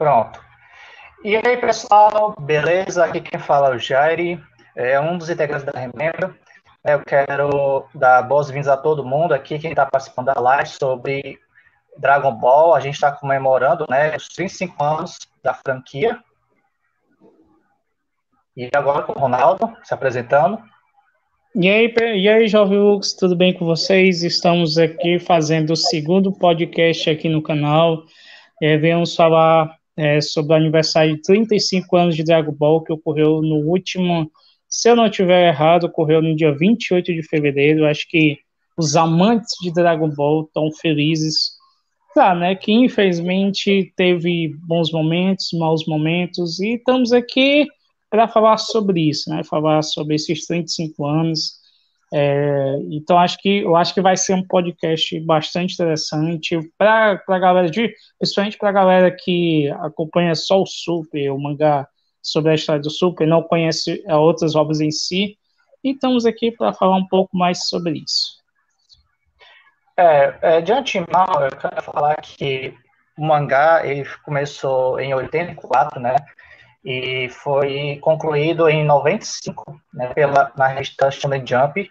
Pronto. E aí, pessoal, beleza? Aqui quem fala é o Jairi, é um dos integrantes da Remembra. Eu quero dar boas-vindas a todo mundo aqui, quem está participando da live sobre Dragon Ball. A gente está comemorando né, os 35 anos da franquia. E agora com o Ronaldo se apresentando. E aí, e aí, Jovem Lux, tudo bem com vocês? Estamos aqui fazendo o segundo podcast aqui no canal. É, vamos falar é, sobre o aniversário de 35 anos de Dragon Ball, que ocorreu no último, se eu não estiver errado, ocorreu no dia 28 de fevereiro. Acho que os amantes de Dragon Ball estão felizes. Tá, né? Que infelizmente teve bons momentos, maus momentos, e estamos aqui para falar sobre isso, né? Falar sobre esses 35 anos. É, então acho que eu acho que vai ser um podcast bastante interessante para a galera de, principalmente para a galera que acompanha só o Super, o mangá sobre a história do Super, não conhece outras obras em si. E estamos aqui para falar um pouco mais sobre isso. É, é, de antemão, eu quero falar que o mangá ele começou em 84, né? e foi concluído em 95 né, pela, na revista Shonen Jump.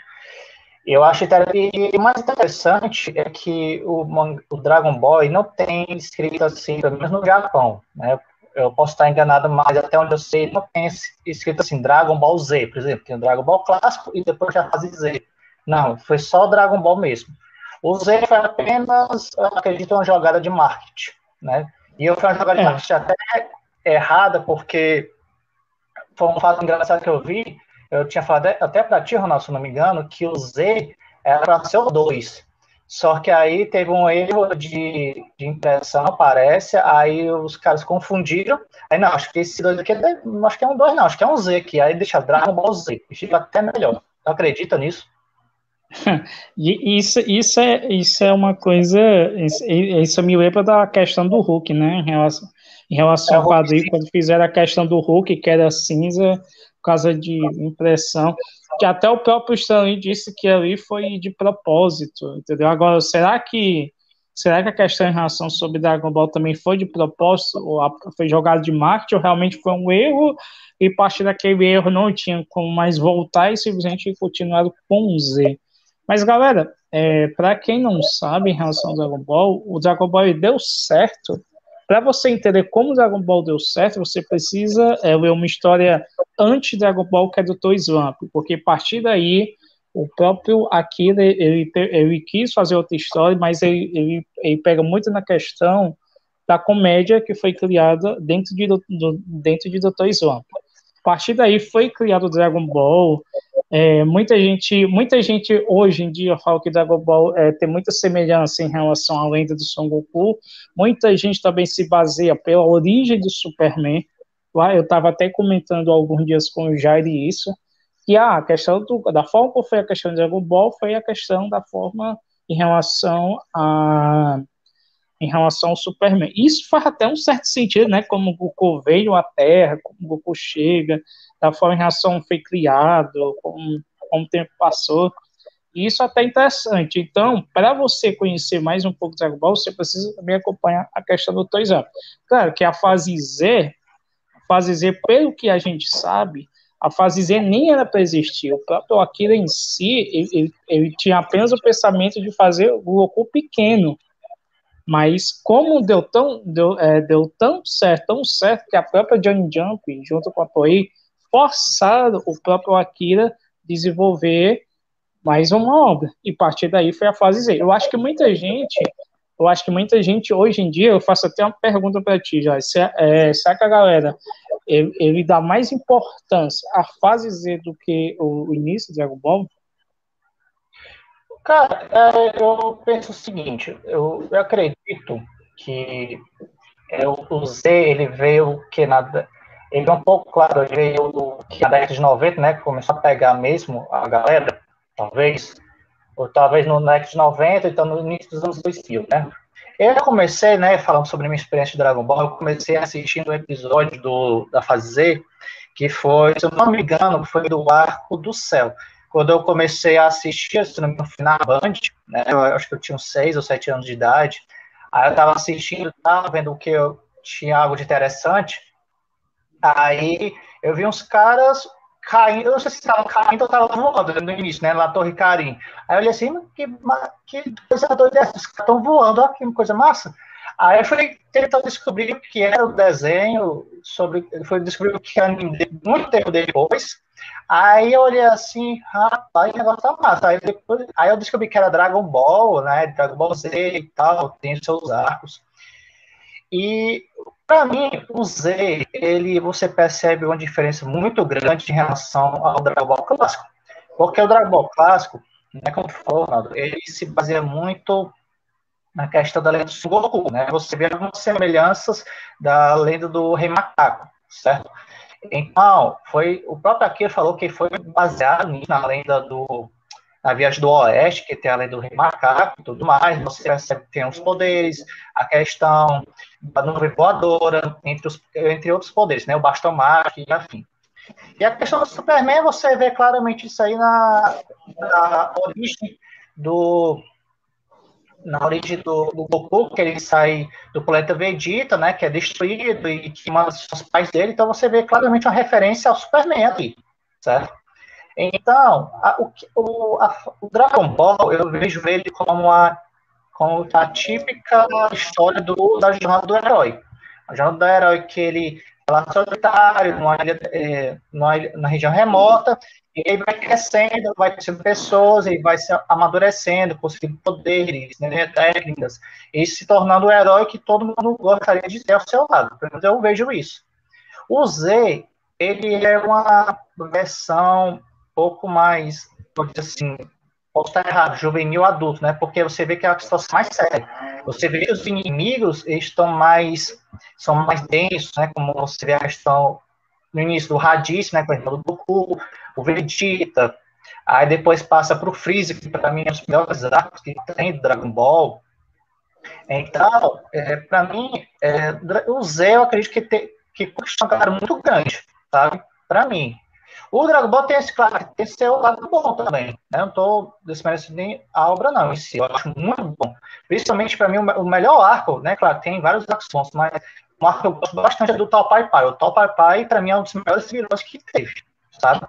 Eu acho que o mais interessante é que o, o Dragon Ball não tem escrito assim, pelo menos no Japão, né? Eu posso estar enganado, mas até onde eu sei, não tem escrito assim, Dragon Ball Z, por exemplo, tem o Dragon Ball clássico e depois já faz Z. Não, foi só Dragon Ball mesmo. O Z foi apenas, acredito, uma jogada de marketing, né? E foi uma jogada é. de marketing até errada, porque foi um fato engraçado que eu vi. Eu tinha falado até para ti, Ronaldo, se não me engano, que o Z era para ser o 2. Só que aí teve um erro de, de impressão, parece, aí os caras confundiram. Aí não, acho que esse 2 aqui é, acho que é um 2, não, acho que é um Z aqui. Aí deixa Dragon Ball Z, fica até melhor. Tu acredita nisso? isso, isso, é, isso é uma coisa. Isso, me lembra da questão do Hulk, né? Em relação, em relação é, ao quadril, quando fizeram a questão do Hulk, que era cinza, causa de impressão, que até o próprio Stanley disse que ali foi de propósito, entendeu? Agora, será que será que a questão em relação sobre Dragon Ball também foi de propósito, ou foi jogado de marketing, ou realmente foi um erro, e a partir daquele erro não tinha como mais voltar e simplesmente continuaram com o Z. Mas, galera, é, para quem não sabe em relação ao Dragon Ball, o Dragon Ball deu certo para você entender como Dragon Ball deu certo, você precisa é, ler uma história antes Dragon Ball, que é do Toy Slump, porque a partir daí o próprio Akira ele, ele quis fazer outra história, mas ele, ele, ele pega muito na questão da comédia que foi criada dentro de, do, dentro de Dr. Slump. A partir daí foi criado o Dragon Ball, é, muita gente, muita gente hoje em dia fala que Dragon Ball é, tem muita semelhança em relação à lenda do Son Goku. Muita gente também se baseia pela origem do Superman. Lá eu estava até comentando alguns dias com o Jair isso, que ah, a questão do, da forma como foi a questão de Dragon Ball foi a questão da forma em relação a em relação ao Superman. Isso faz até um certo sentido, né? Como o Goku veio à Terra, como o Goku chega, da forma em relação foi criado, como, como o tempo passou. E isso é até interessante. Então, para você conhecer mais um pouco do Dragon Ball, você precisa também acompanhar a questão do Toys Up. Claro que a fase Z, a fase Z, pelo que a gente sabe, a fase Z nem era para existir. O próprio Akira em si, ele, ele, ele, tinha apenas o pensamento de fazer o Goku pequeno. Mas como deu tão, deu, é, deu tão certo, tão certo, que a própria Johnny Jump, junto com a Toei, forçaram o próprio Akira desenvolver mais uma obra. E a partir daí foi a fase Z. Eu acho que muita gente, eu acho que muita gente hoje em dia, eu faço até uma pergunta para ti, já. Se, é, será que a galera ele, ele, dá mais importância à fase Z do que o, o início do Dragon Ball? Cara, é, eu penso o seguinte, eu, eu acredito que é, o Z ele veio que nada é um pouco, claro, veio do que a década de 90, né, que começou a pegar mesmo a galera, talvez, ou talvez no década de 90, então no início dos anos 2000, né. Eu comecei, né, falando sobre minha experiência de Dragon Ball, eu comecei assistindo um episódio do, da fase Z, que foi, se eu não me engano, foi do Arco do Céu. Quando eu comecei a assistir, se não me engano, na Band, né, eu acho que eu tinha uns 6 ou 7 anos de idade, aí eu estava assistindo, estava vendo o que eu tinha algo de interessante. Aí eu vi uns caras caindo, eu não sei se estavam caindo ou estavam voando no início, né, lá Torre Carim. Aí eu olhei assim, que, que coisa doida é? Os caras estão voando, olha que coisa massa. Aí eu fui tentar descobrir o que era o desenho, sobre, foi descobrir o que era muito tempo depois. Aí eu olhei assim, rapaz, o negócio tá massa. Aí, depois, aí eu descobri que era Dragon Ball, né? Dragon Ball Z e tal, tem seus arcos. E para mim, o Z, ele, você percebe uma diferença muito grande em relação ao Dragon Ball clássico. Porque o Dragon Ball clássico, né, como falou, ele se baseia muito na questão da lenda do Goku, né? Você vê algumas semelhanças da lenda do Rei Macaco, certo? Então, foi o próprio Akira falou que foi baseado na lenda do na Viagem do Oeste, que tem a lenda do Rei Macaco e tudo mais, você percebe que tem os poderes, a questão da nuvem voadora, entre, os, entre outros poderes, né? O bastão mágico e afim. E a questão do Superman, você vê claramente isso aí na, na origem do, na origem do, do, Goku, que ele sai do planeta Vegeta, né, que é destruído e que manda os pais dele, então você vê claramente uma referência ao Superman ali, certo? Então, a, o, a, o, Dragon Ball, eu vejo ele como, uma, como a típica história do, da jornada do herói. A jornada do herói que ele é lá solitário, numa é, numa, na região remota, e ele vai crescendo, vai conhecendo pessoas, e vai se amadurecendo, conseguindo poderes, né, técnicas, e se tornando o herói que todo mundo gostaria de ter ao seu lado. Pelo menos eu vejo isso. O Z, ele é uma versão pouco mais, assim, posso estar errado, juvenil adulto, né? Porque você vê que é a situação mais séria. Você vê que os inimigos estão mais, são mais densos, né? Como você vê a questão no início do Raditz, né? Com do Goku, o Vegeta, aí depois passa para o Freeze, que para mim é um dos melhores arcos que tem do Dragon Ball. Então, é, para mim, é, o Zé eu acredito que, te, que conquistou um cara muito grande, sabe? Para mim. O Dragon Ball tem esse, claro, tem seu lado bom também. Né? Não estou desmerecendo nem a obra, não, em si. Eu acho muito bom. Principalmente, para mim, o, melhor arco, né? Claro, tem vários arcos bons, mas um arco que eu gosto bastante é do Tal Pai Pai. O Tal Pai Pai, para mim, é um dos melhores vilões que teve, sabe?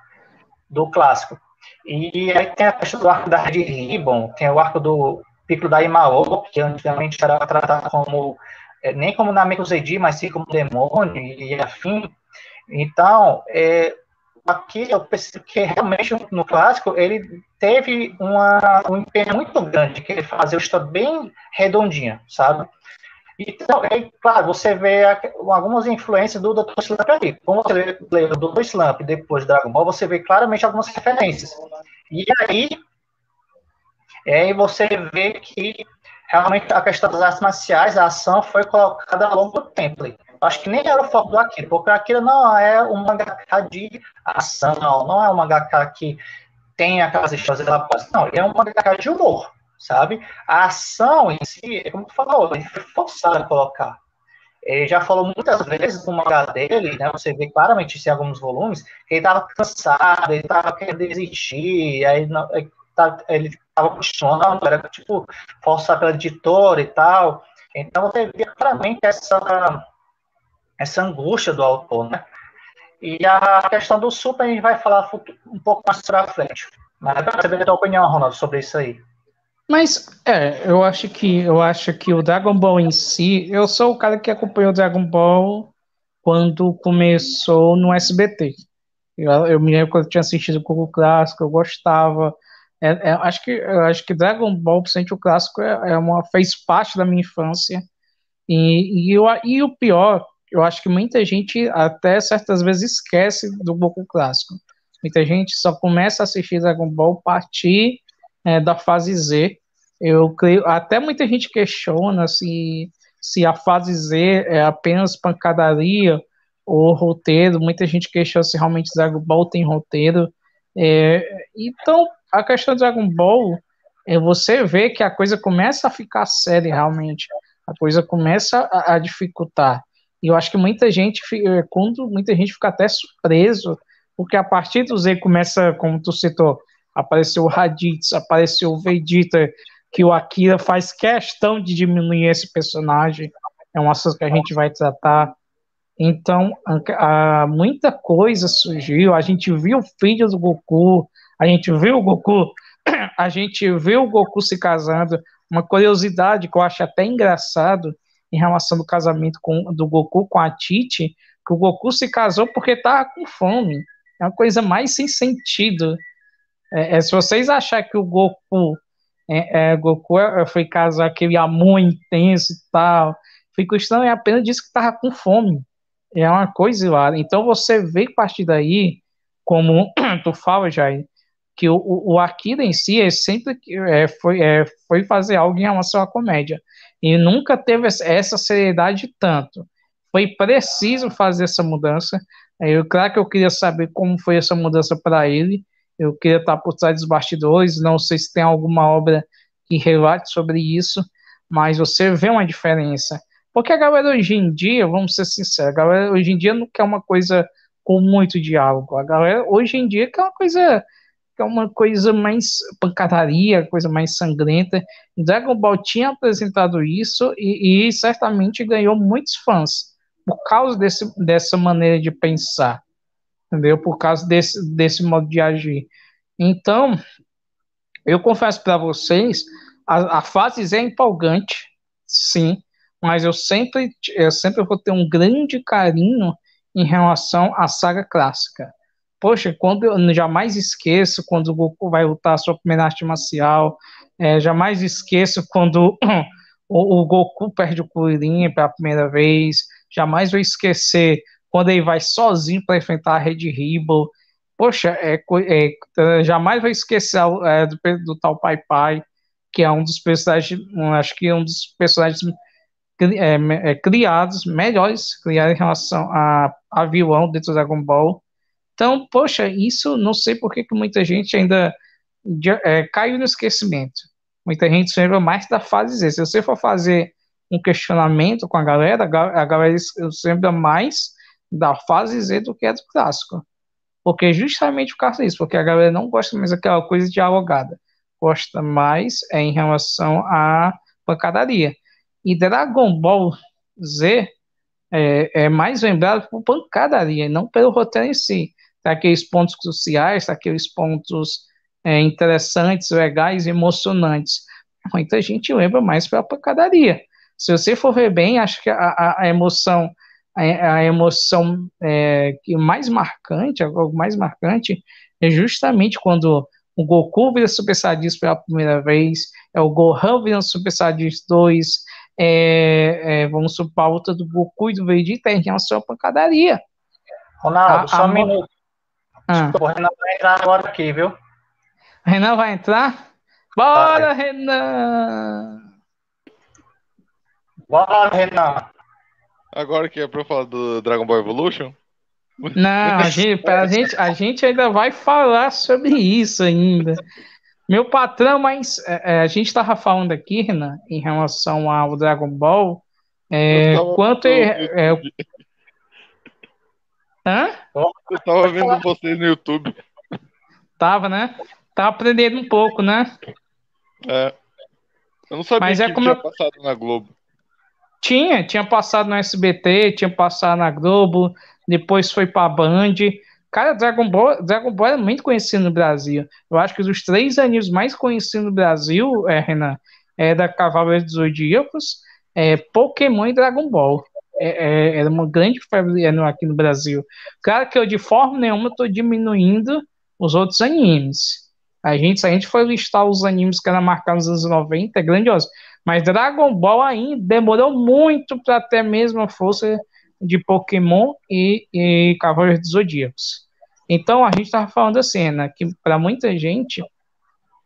Do clássico. E aí tem a questão do arco da Red Ribbon, tem o arco do Pico da Imao, que antigamente era tratado como, é, nem como Nameku Zedi, mas sim como demônio e afim. Então, é, aqui eu percebo que realmente no clássico ele teve uma, um empenho muito grande, que ele fazia o história bem redondinha, sabe? Então, é, claro, você vê algumas influências do Dr. Slump ali. Como você lê o Dr. Slump depois do Dragon Ball, você vê claramente algumas referências. E aí, aí você vê que realmente a questão das artes marciais, a ação foi colocada ao longo do tempo. Acho que nem era o foco do Akira, porque o Akira não é um mangaka de ação, não é um mangaka que tem aquelas histórias elaboradas. Não, ele é um mangaka de humor, sabe? A ação em si, como tu falou, ele foi forçado a colocar. Ele já falou muitas vezes no mangá dele, né? Você vê claramente isso em alguns volumes, que ele estava cansado, ele estava querendo desistir, aí ele estava continuando, era tipo forçar pela editora e tal. Então você vê claramente essa essa angústia do autor, né? E a questão do super a gente vai falar um pouco mais para frente. Mas eu quero saber a tua opinião, Ronaldo, sobre isso aí. Mas é, eu acho que eu acho que o Dragon Ball em si, eu sou o cara que acompanhou o Dragon Ball quando começou no SBT. Eu, eu me lembro quando eu tinha assistido o Goku clássico, eu gostava. É, é, acho que acho que Dragon Ball, principalmente o clássico, é, é, uma fez parte da minha infância. E, e, eu, e o pior eu acho que muita gente até certas vezes esquece do Goku clássico. Muita gente só começa a assistir Dragon Ball a partir é, da fase Z. Eu creio, até muita gente questiona se, se a fase Z é apenas pancadaria ou roteiro. Muita gente questiona se realmente Dragon Ball tem roteiro. É, então, a questão do Dragon Ball é você ver que a coisa começa a ficar séria realmente. A coisa começa a, a dificultar. E eu acho que muita gente, eh, quando muita gente fica até surpreso, porque a partir do Z começa, como tu citou, apareceu o Raditz, apareceu o Vegeta, que o Akira faz questão de diminuir esse personagem. é um assunto que a gente vai tratar. Então, a, a, muita coisa surgiu. A gente viu filhos do Goku, a gente viu o Goku, a gente viu o Goku se casando. Uma curiosidade que eu acho até engraçado em relação ao casamento com, do Goku com a Titi, que o Goku se casou porque estava com fome. É uma coisa mais sem sentido. É, é, se vocês acharem que o Goku, é, é Goku é, foi casar aquele amor intenso e tal, fica estranho, é apenas disse que estava com fome. É uma coisa lá. Então você vê a partir daí, como tu fala, Jair, que o, o, Akira em si é sempre é, foi, é, foi fazer algo em relação à comédia. E nunca teve essa seriedade tanto. Foi preciso fazer essa mudança. Eu, claro que eu queria saber como foi essa mudança para ele. Eu queria estar por trás dos bastidores. Não sei se tem alguma obra que relate sobre isso, mas você vê uma diferença. Porque a galera hoje em dia, vamos ser sinceros, a galera hoje em dia não quer uma coisa com muito diálogo. A galera hoje em dia quer uma coisa que é uma coisa mais pancadaria, coisa mais sangrenta. Dragon Ball tinha apresentado isso e, e certamente ganhou muitos fãs por causa desse, dessa maneira de pensar, entendeu? Por causa desse, desse modo de agir. Então, eu confesso para vocês, a, a fase é empolgante, sim, mas eu sempre, eu sempre vou ter um grande carinho em relação à saga clássica. Poxa, quando eu jamais esqueço quando o Goku vai lutar a sua primeira arte marcial, é, jamais esqueço quando o, o, Goku perde o Kuririn pela primeira vez, jamais vou esquecer quando ele vai sozinho para enfrentar a Red Ribbon. Poxa, é, é, jamais vou esquecer é, do, do, tal Pai Pai, que é um dos personagens, acho que é um dos personagens é, é, criados, melhores criados em relação a, a vilão dentro do Dragon Ball. Então, poxa, isso não sei por que, muita gente ainda é, caiu no esquecimento. Muita gente se lembra mais da fase Z. Se você for fazer um questionamento com a galera, a galera se lembra mais da fase Z do que é do clássico. Porque justamente por causa disso, porque a galera não gosta mais daquela coisa dialogada. Gosta mais é, em relação à pancadaria. E Dragon Ball Z é, é mais lembrado por pancadaria, não pelo roteiro em si aqueles pontos cruciais, aqueles pontos é, interessantes, legais, emocionantes. Muita gente lembra mais pela pancadaria. Se você for ver bem, acho que a, a emoção, a, a emoção é, que mais marcante, algo mais marcante, é justamente quando o Goku vira Super Saiyajin pela primeira vez, é o Gohan vira Super Saiyajin 2, é, é, vamos supor a luta do Goku e do Vegeta em relação à pancadaria. Ronaldo, a, só um minuto. Ah. O Renan vai entrar agora aqui, viu? Renan vai entrar? Bora, vai. Renan! Bora, Renan! Agora que é pra falar do Dragon Ball Evolution? Não, a gente, a, gente, a gente ainda vai falar sobre isso ainda. Meu patrão, mas é, é a gente estava falando aqui, Renan, em relação ao Dragon Ball. É, quanto é, é, Hã? Eu tava vendo vocês no YouTube. Tava, né? Tava aprendendo um pouco, né? É. Eu não sabia Mas é que é como tinha eu... passado na Globo. Tinha, tinha passado no SBT, tinha passado na Globo, depois foi pra Band. Cara, Dragon Ball, Dragon Ball é muito conhecido no Brasil. Eu acho que os três animes mais conhecidos no Brasil, é, Renan, é da Cavaleiros dos Zodíacos, é Pokémon e Dragon Ball é, é, era uma grande febre aqui no Brasil. Claro que eu, de forma nenhuma, estou diminuindo os outros animes. A gente, se a gente for listar os animes que eram marcados nos anos 90, é grandioso. Mas Dragon Ball ainda demorou muito para ter a mesma força de Pokémon e, e Cavaleiros dos Zodíacos. Então a gente estava falando assim, né, que para muita gente,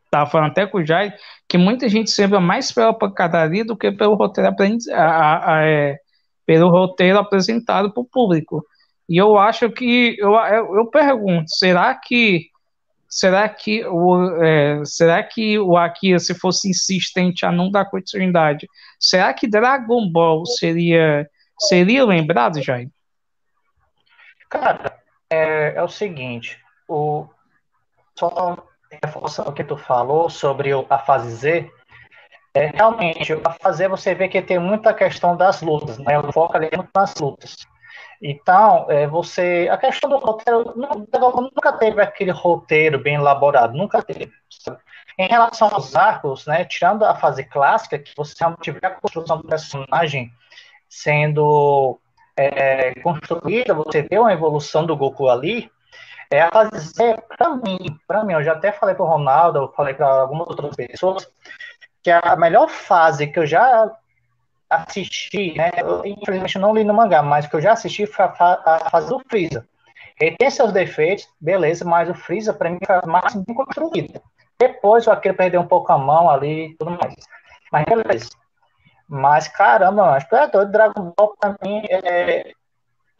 estava falando até com o Jai, que muita gente se lembra mais pela pancadaria do que pelo roteiro aprendiz, a, a, a, é, pelo roteiro apresentado para o público. E eu acho que eu, eu pergunto, será que será que o é, será que o Akira se fosse insistente a não dar continuidade, será que Dragon Ball seria seria lembrado, Jair? Cara, é, é o seguinte, o só reforçando o que tu falou sobre a fase Z, é, realmente, para fazer você ver que tem muita questão das lutas, né? O foco ali é muito nas lutas. Então, é, você. A questão do roteiro. Nunca teve aquele roteiro bem elaborado, nunca teve. Em relação aos arcos, né, tirando a fase clássica, que você realmente vê a construção do personagem sendo é, construída, você vê uma evolução do Goku ali, é a fase Z, para mim, para mim, eu já até falei para o Ronaldo, eu falei para algumas outras pessoas, que a melhor fase que eu já assisti, né, eu, infelizmente não li no mangá, mas que eu já assisti foi a, a fase do Freeza. Ele tem seus defeitos, beleza, mas o Freeza, para mim, foi mais bem construída. Depois o Akira perdeu um pouco a mão ali e tudo mais. Mas beleza. Mas caramba, mas é doido, Dragon Ball pra mim é,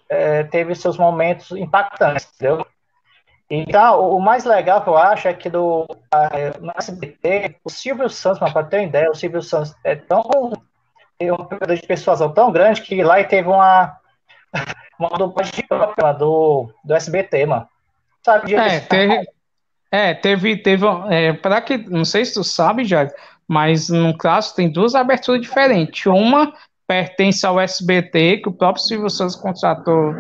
é, teve seus momentos impactantes, entendeu? Então, o mais legal que eu acho é que do, no SBT, o Silvio Santos, para ter uma ideia, o Silvio Santos é tão. tem um número de pessoas tão grande que lá teve uma. Uma dublagem própria do, do SBT, mano. Sabe? É, teve, é, teve, teve, é, para que, não sei se tu sabe, já, mas no caso tem duas aberturas diferentes. Uma pertence ao SBT, que o próprio Silvio Santos contratou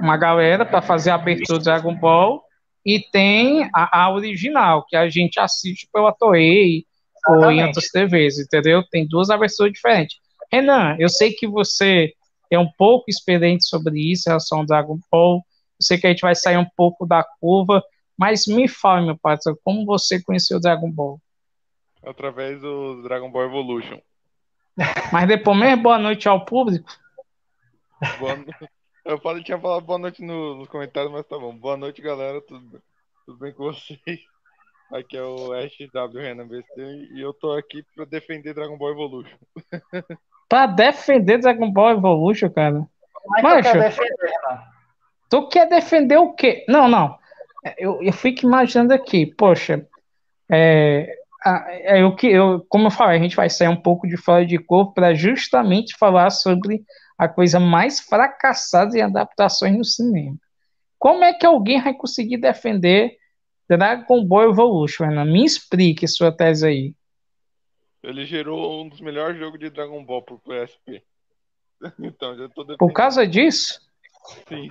uma galera para fazer a abertura do Dragon Ball, e tem a, a, original, que a gente assiste pela Toei ou em outras TVs, entendeu? Tem duas aberturas diferentes. Renan, eu sei que você é um pouco experiente sobre isso em relação ao Dragon Ball, eu sei que a gente vai sair um pouco da curva, mas me fale, meu parceiro, como você conheceu o Dragon Ball? Através do Dragon Ball Evolution. Mas depois mesmo, boa noite ao público. Boa no... Eu falei, tinha falado boa noite no, nos comentários, mas tá bom. Boa noite, galera. Tudo, tudo bem com vocês? Aqui é o SW Renan BC e eu tô aqui pra defender Dragon Ball Evolution. pra defender Dragon Ball Evolution, cara? Mas tu quer defender, Tu quer defender o quê? Não, não eu, eu fico imaginando aqui, poxa, é, é, eu, eu, como eu falei, a gente vai sair um pouco de fora de corpo para justamente falar sobre a coisa mais fracassada em adaptações no cinema. Como é que alguém vai conseguir defender Dragon Ball Evolution? Ana? Me explique sua tese aí. Ele gerou um dos melhores jogos de Dragon Ball pro PSP. então, já tô defendendo. Por causa disso? Sim.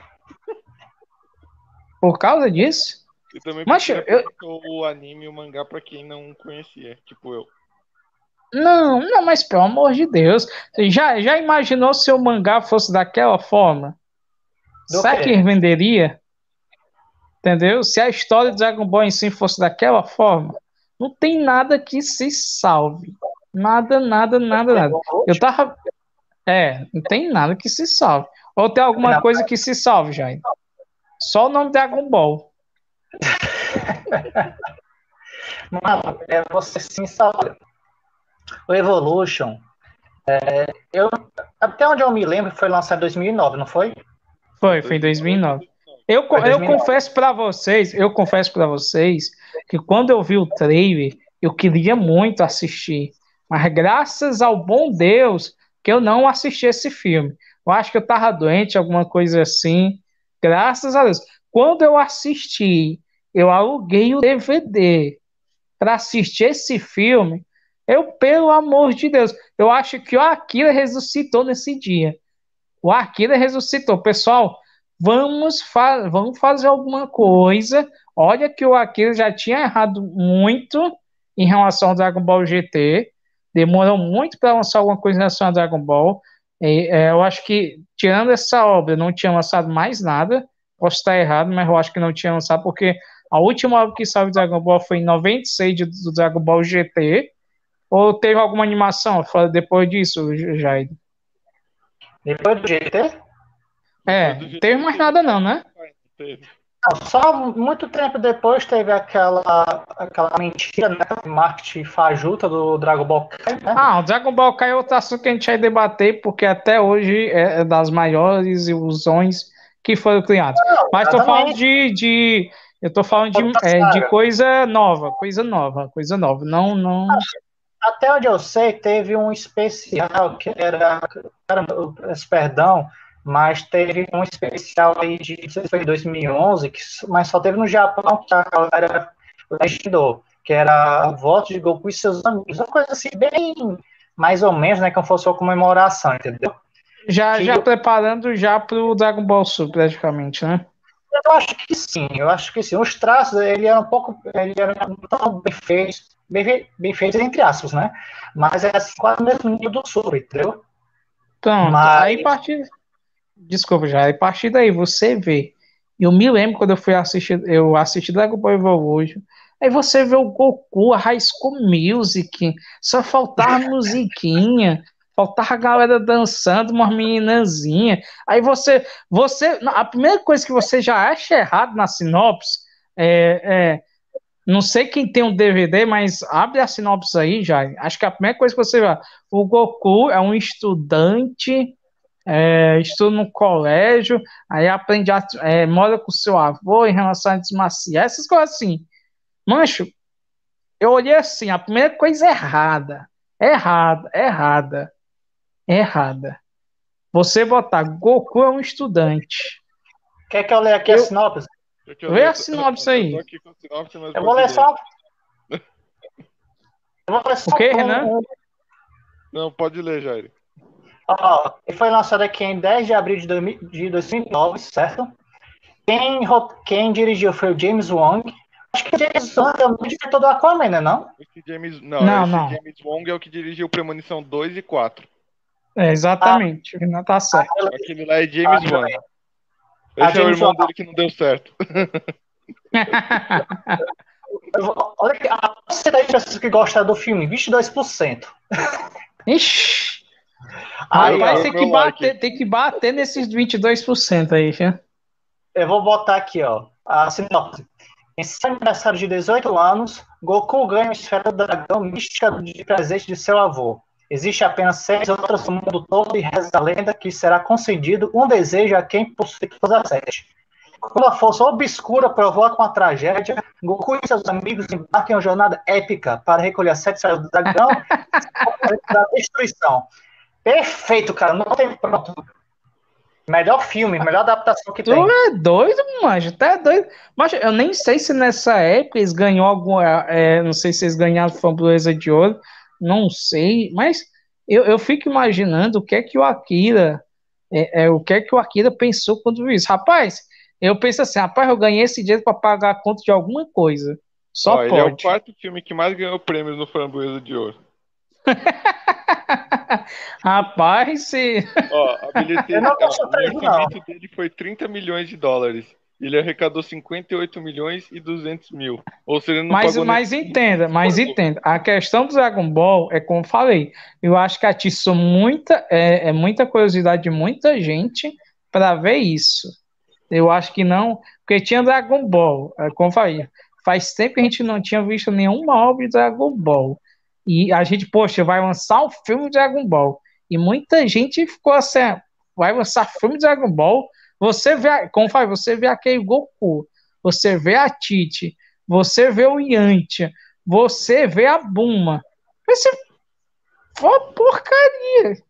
Por causa disso? E também Mas, eu... o anime e o mangá para quem não conhecia, tipo eu. Não, não, mas pelo amor de Deus. Você já, já imaginou se o mangá fosse daquela forma? Do Será que venderia? Entendeu? Se a história de Dragon Ball em si fosse daquela forma, não tem nada que se salve. Nada, nada, nada, nada. Eu tava. É, não tem nada que se salve. Ou tem alguma coisa que se salve, Jair? Só o nome Dragon Ball. Mano, é você sim sabe. O Evolution, é, eu, até onde eu me lembro, foi lançado em 2009, não foi? Foi, foi em 2009. Eu, eu 2009. confesso para vocês, eu confesso para vocês que quando eu vi o trailer, eu queria muito assistir, mas graças ao bom Deus que eu não assisti esse filme. Eu acho que eu tava doente, alguma coisa assim, Graças a Deus. Quando eu assisti, eu aluguei o DVD para assistir esse filme. Eu, pelo amor de Deus, eu acho que o Akira ressuscitou nesse dia. O Akira ressuscitou. Pessoal, vamos, fa vamos fazer alguma coisa. Olha que o Akira já tinha errado muito em relação ao Dragon Ball GT. Demorou muito para lançar alguma coisa em relação ao Dragon Ball. E, é, eu acho que, tirando essa obra, não tinha lançado mais nada. Posso estar errado, mas eu acho que não tinha lançado, porque a última obra que saiu do Dragon Ball foi em 96 do Dragon Ball GT. Ou teve alguma animação depois disso, Jair? Depois do GT? É, teve mais nada não, né? Teve. Só muito tempo depois teve aquela, aquela mentira, né? Marketing fajuta do Dragon Ball Kai, né? Ah, o Dragon Ball Kai é outro assunto que a gente vai debater, porque até hoje é das maiores ilusões que foram criadas. Não, Mas tô falando de, de. Eu tô falando de, é, de coisa nova, coisa nova, coisa nova. Não, não. Até onde eu sei, teve um especial que era. Caramba, perdão mas teve um especial aí de, não sei se foi 2011, que, mas só teve no Japão que a galera legendou, que era a volta de Goku e seus amigos. Uma coisa assim, bem mais ou menos, né? Como fosse uma comemoração, entendeu? Já, Que já eu- preparando já pro Dragon Ball Super, praticamente, né? Eu acho que sim, eu acho que sim. Os traços, ele era um pouco, ele era tão bem feitos, bem, bem feitos entre aspas, né? Mas é assim, quase o mesmo nível do Super, entendeu? Pronto, Mas- aí a partir. Desculpa, já. Aí a partir daí você vê. Eu me lembro quando eu fui assistir, eu assisti Dragon Ball Evolution. Aí você vê o Goku, a High School Music, só faltava musiquinha, faltava a galera dançando, umas meninazinhas. Aí você, você, a primeira coisa que você já acha errado na sinopse é, é não sei quem tem um DVD, mas abre a sinopse aí já. Acho que a primeira coisa que você vê, o Goku é um estudante, é, estuda no colégio, aí aprende, a, é, mora com seu avô em relação a artes marciais, essas coisas assim. Mancho, eu olhei assim, a primeira coisa errada, errada, errada, errada. Você botar Goku é um estudante. Quer que eu leia aqui a Eu- sinopse? Deixa eu Vê ler, a sinopse aí. Eu com a sinopse, mas Eu vou ler só. Eu vou ler só. O quê, um- Renan? um- Não, pode ler, Jair. Ó, ele foi lançado aqui em 10 de abril de 2000 de 2009, certo? Quem, quem dirigiu foi o James Wong. Acho que o James Wong é o diretor do Aquaman, né? Não? Esse James, não, Não, esse não. James Wong é o que dirigiu Premonição 2 e 4. É, exatamente, Renan tá certo. Aquele lá é James Ah. Ah, Esse é o irmão dele que não deu certo. Olha aqui, a porcentagem de pessoas que gostaram do filme, 22%. Ixi, Aí, rapaz, ó, tem que, like. bater, tem que bater nesses 22% aí, já. Eu vou botar aqui, ó, a sinopse. Em seu aniversário de 18 anos, Goku ganha uma esfera do dragão mística de presente de seu avô. Existe apenas seis outras no mundo todo e reza a lenda que será concedido um desejo a quem possui todas as sete. Quando a força obscura provoca uma tragédia, Goku e seus amigos embarcam em uma jornada épica para recolher as sete esferas do dragão e da destruição. Perfeito, cara. Não tem pronto. Melhor filme, melhor adaptação que Tu tem. é doido, manjo, tá doido. Mas eu nem sei se nessa época eles ganhou algum. é, não sei se eles ganharam Framboesa de Ouro, não sei, mas eu, eu fico imaginando o que é que o Akira. É, é, o que é que o Akira pensou quando viu isso. Rapaz, eu penso assim, rapaz, eu ganhei esse dinheiro para pagar a conta de alguma coisa. Só Ó, ele é o pode. quarto filme que mais ganhou prêmios no Framboesa de Ouro. Rapaz, se. Ó, a bilheteria, Eu não ó, o orçamento dele foi 30 milhões de dólares. Ele arrecadou 58 milhões e 200 mil. Ou seja, ele não Mas, pagou mas nem... entenda, mas entenda. A questão do Dragon Ball é como eu falei. Eu acho que atiçou muita, é, é muita curiosidade de muita gente para ver isso. Eu acho que não, porque tinha Dragon Ball, é, como eu falei. Faz tempo que a gente não tinha visto nenhuma obra de Dragon Ball. E a gente, poxa, vai lançar um filme de Dragon Ball. E muita gente ficou assim, vai lançar filme de Dragon Ball. Você vê, como eu falei, você vê aquele Goku, você vê a Tite, você vê o Yantia, você vê a Buma. Esse foi uma porcaria.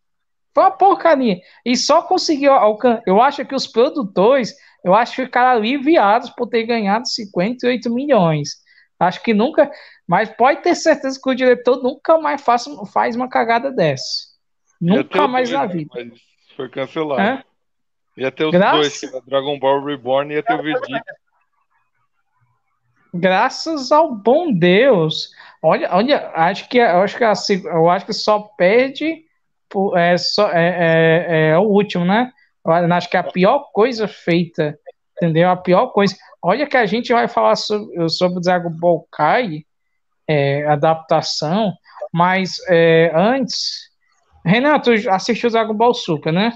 Foi uma porcaria. E só conseguiu alcançar. Eu acho que os produtores, eu acho que ficaram aliviados por ter ganhado 58 milhões. Acho que nunca. Mas pode ter certeza que o diretor nunca mais faz, faz uma cagada dessa. Nunca mais na vida. Mas foi cancelado. Hã? Ia ter os Graças- dois, que era Dragon Ball Reborn e ia ter o Vegeta. Graças ao bom Deus. Olha, olha, acho que eu acho que, a, seg- eu acho que só perde por- é, só, é, é, é o último, né? Eu acho que é a pior coisa feita, entendeu? A pior coisa. Olha que a gente vai falar sobre, sobre o Dragon Ball Kai, é, adaptação, mas é, antes. Renato, assistiu o Dragon Ball Super, né?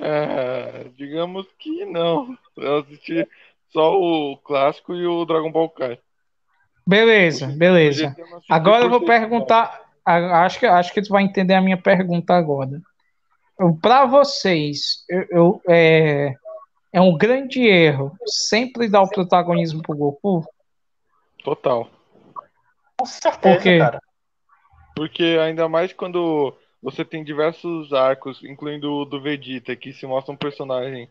É, digamos que não. Eu assisti só o clássico e o Dragon Ball Kai. Beleza, beleza. Agora eu vou perguntar. Acho que, acho que tu vai entender a minha pergunta agora. Para vocês, eu, eu- é, é um grande erro sempre dar o protagonismo pro Goku? Total. Com certeza, Por quê? cara. Porque ainda mais quando você tem diversos arcos, incluindo o do Vegeta, que se mostra um personagem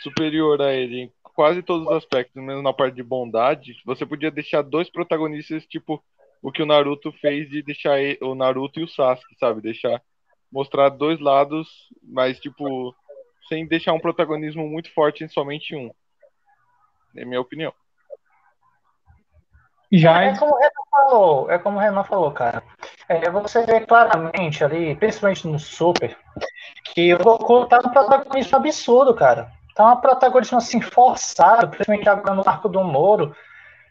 superior a ele quase todos os aspectos, mesmo na parte de bondade, você podia deixar dois protagonistas, tipo o que o Naruto fez de deixar o Naruto e o Sasuke, sabe? Deixar mostrar dois lados, mas tipo sem deixar um protagonismo muito forte em somente um. É minha opinião. Já é como o Renan falou, é como o Renan falou, cara. É, você vê claramente ali, principalmente no Super, que o Goku tá num protagonismo absurdo, cara. Tá um protagonismo assim forçado, principalmente agora no arco do Moro,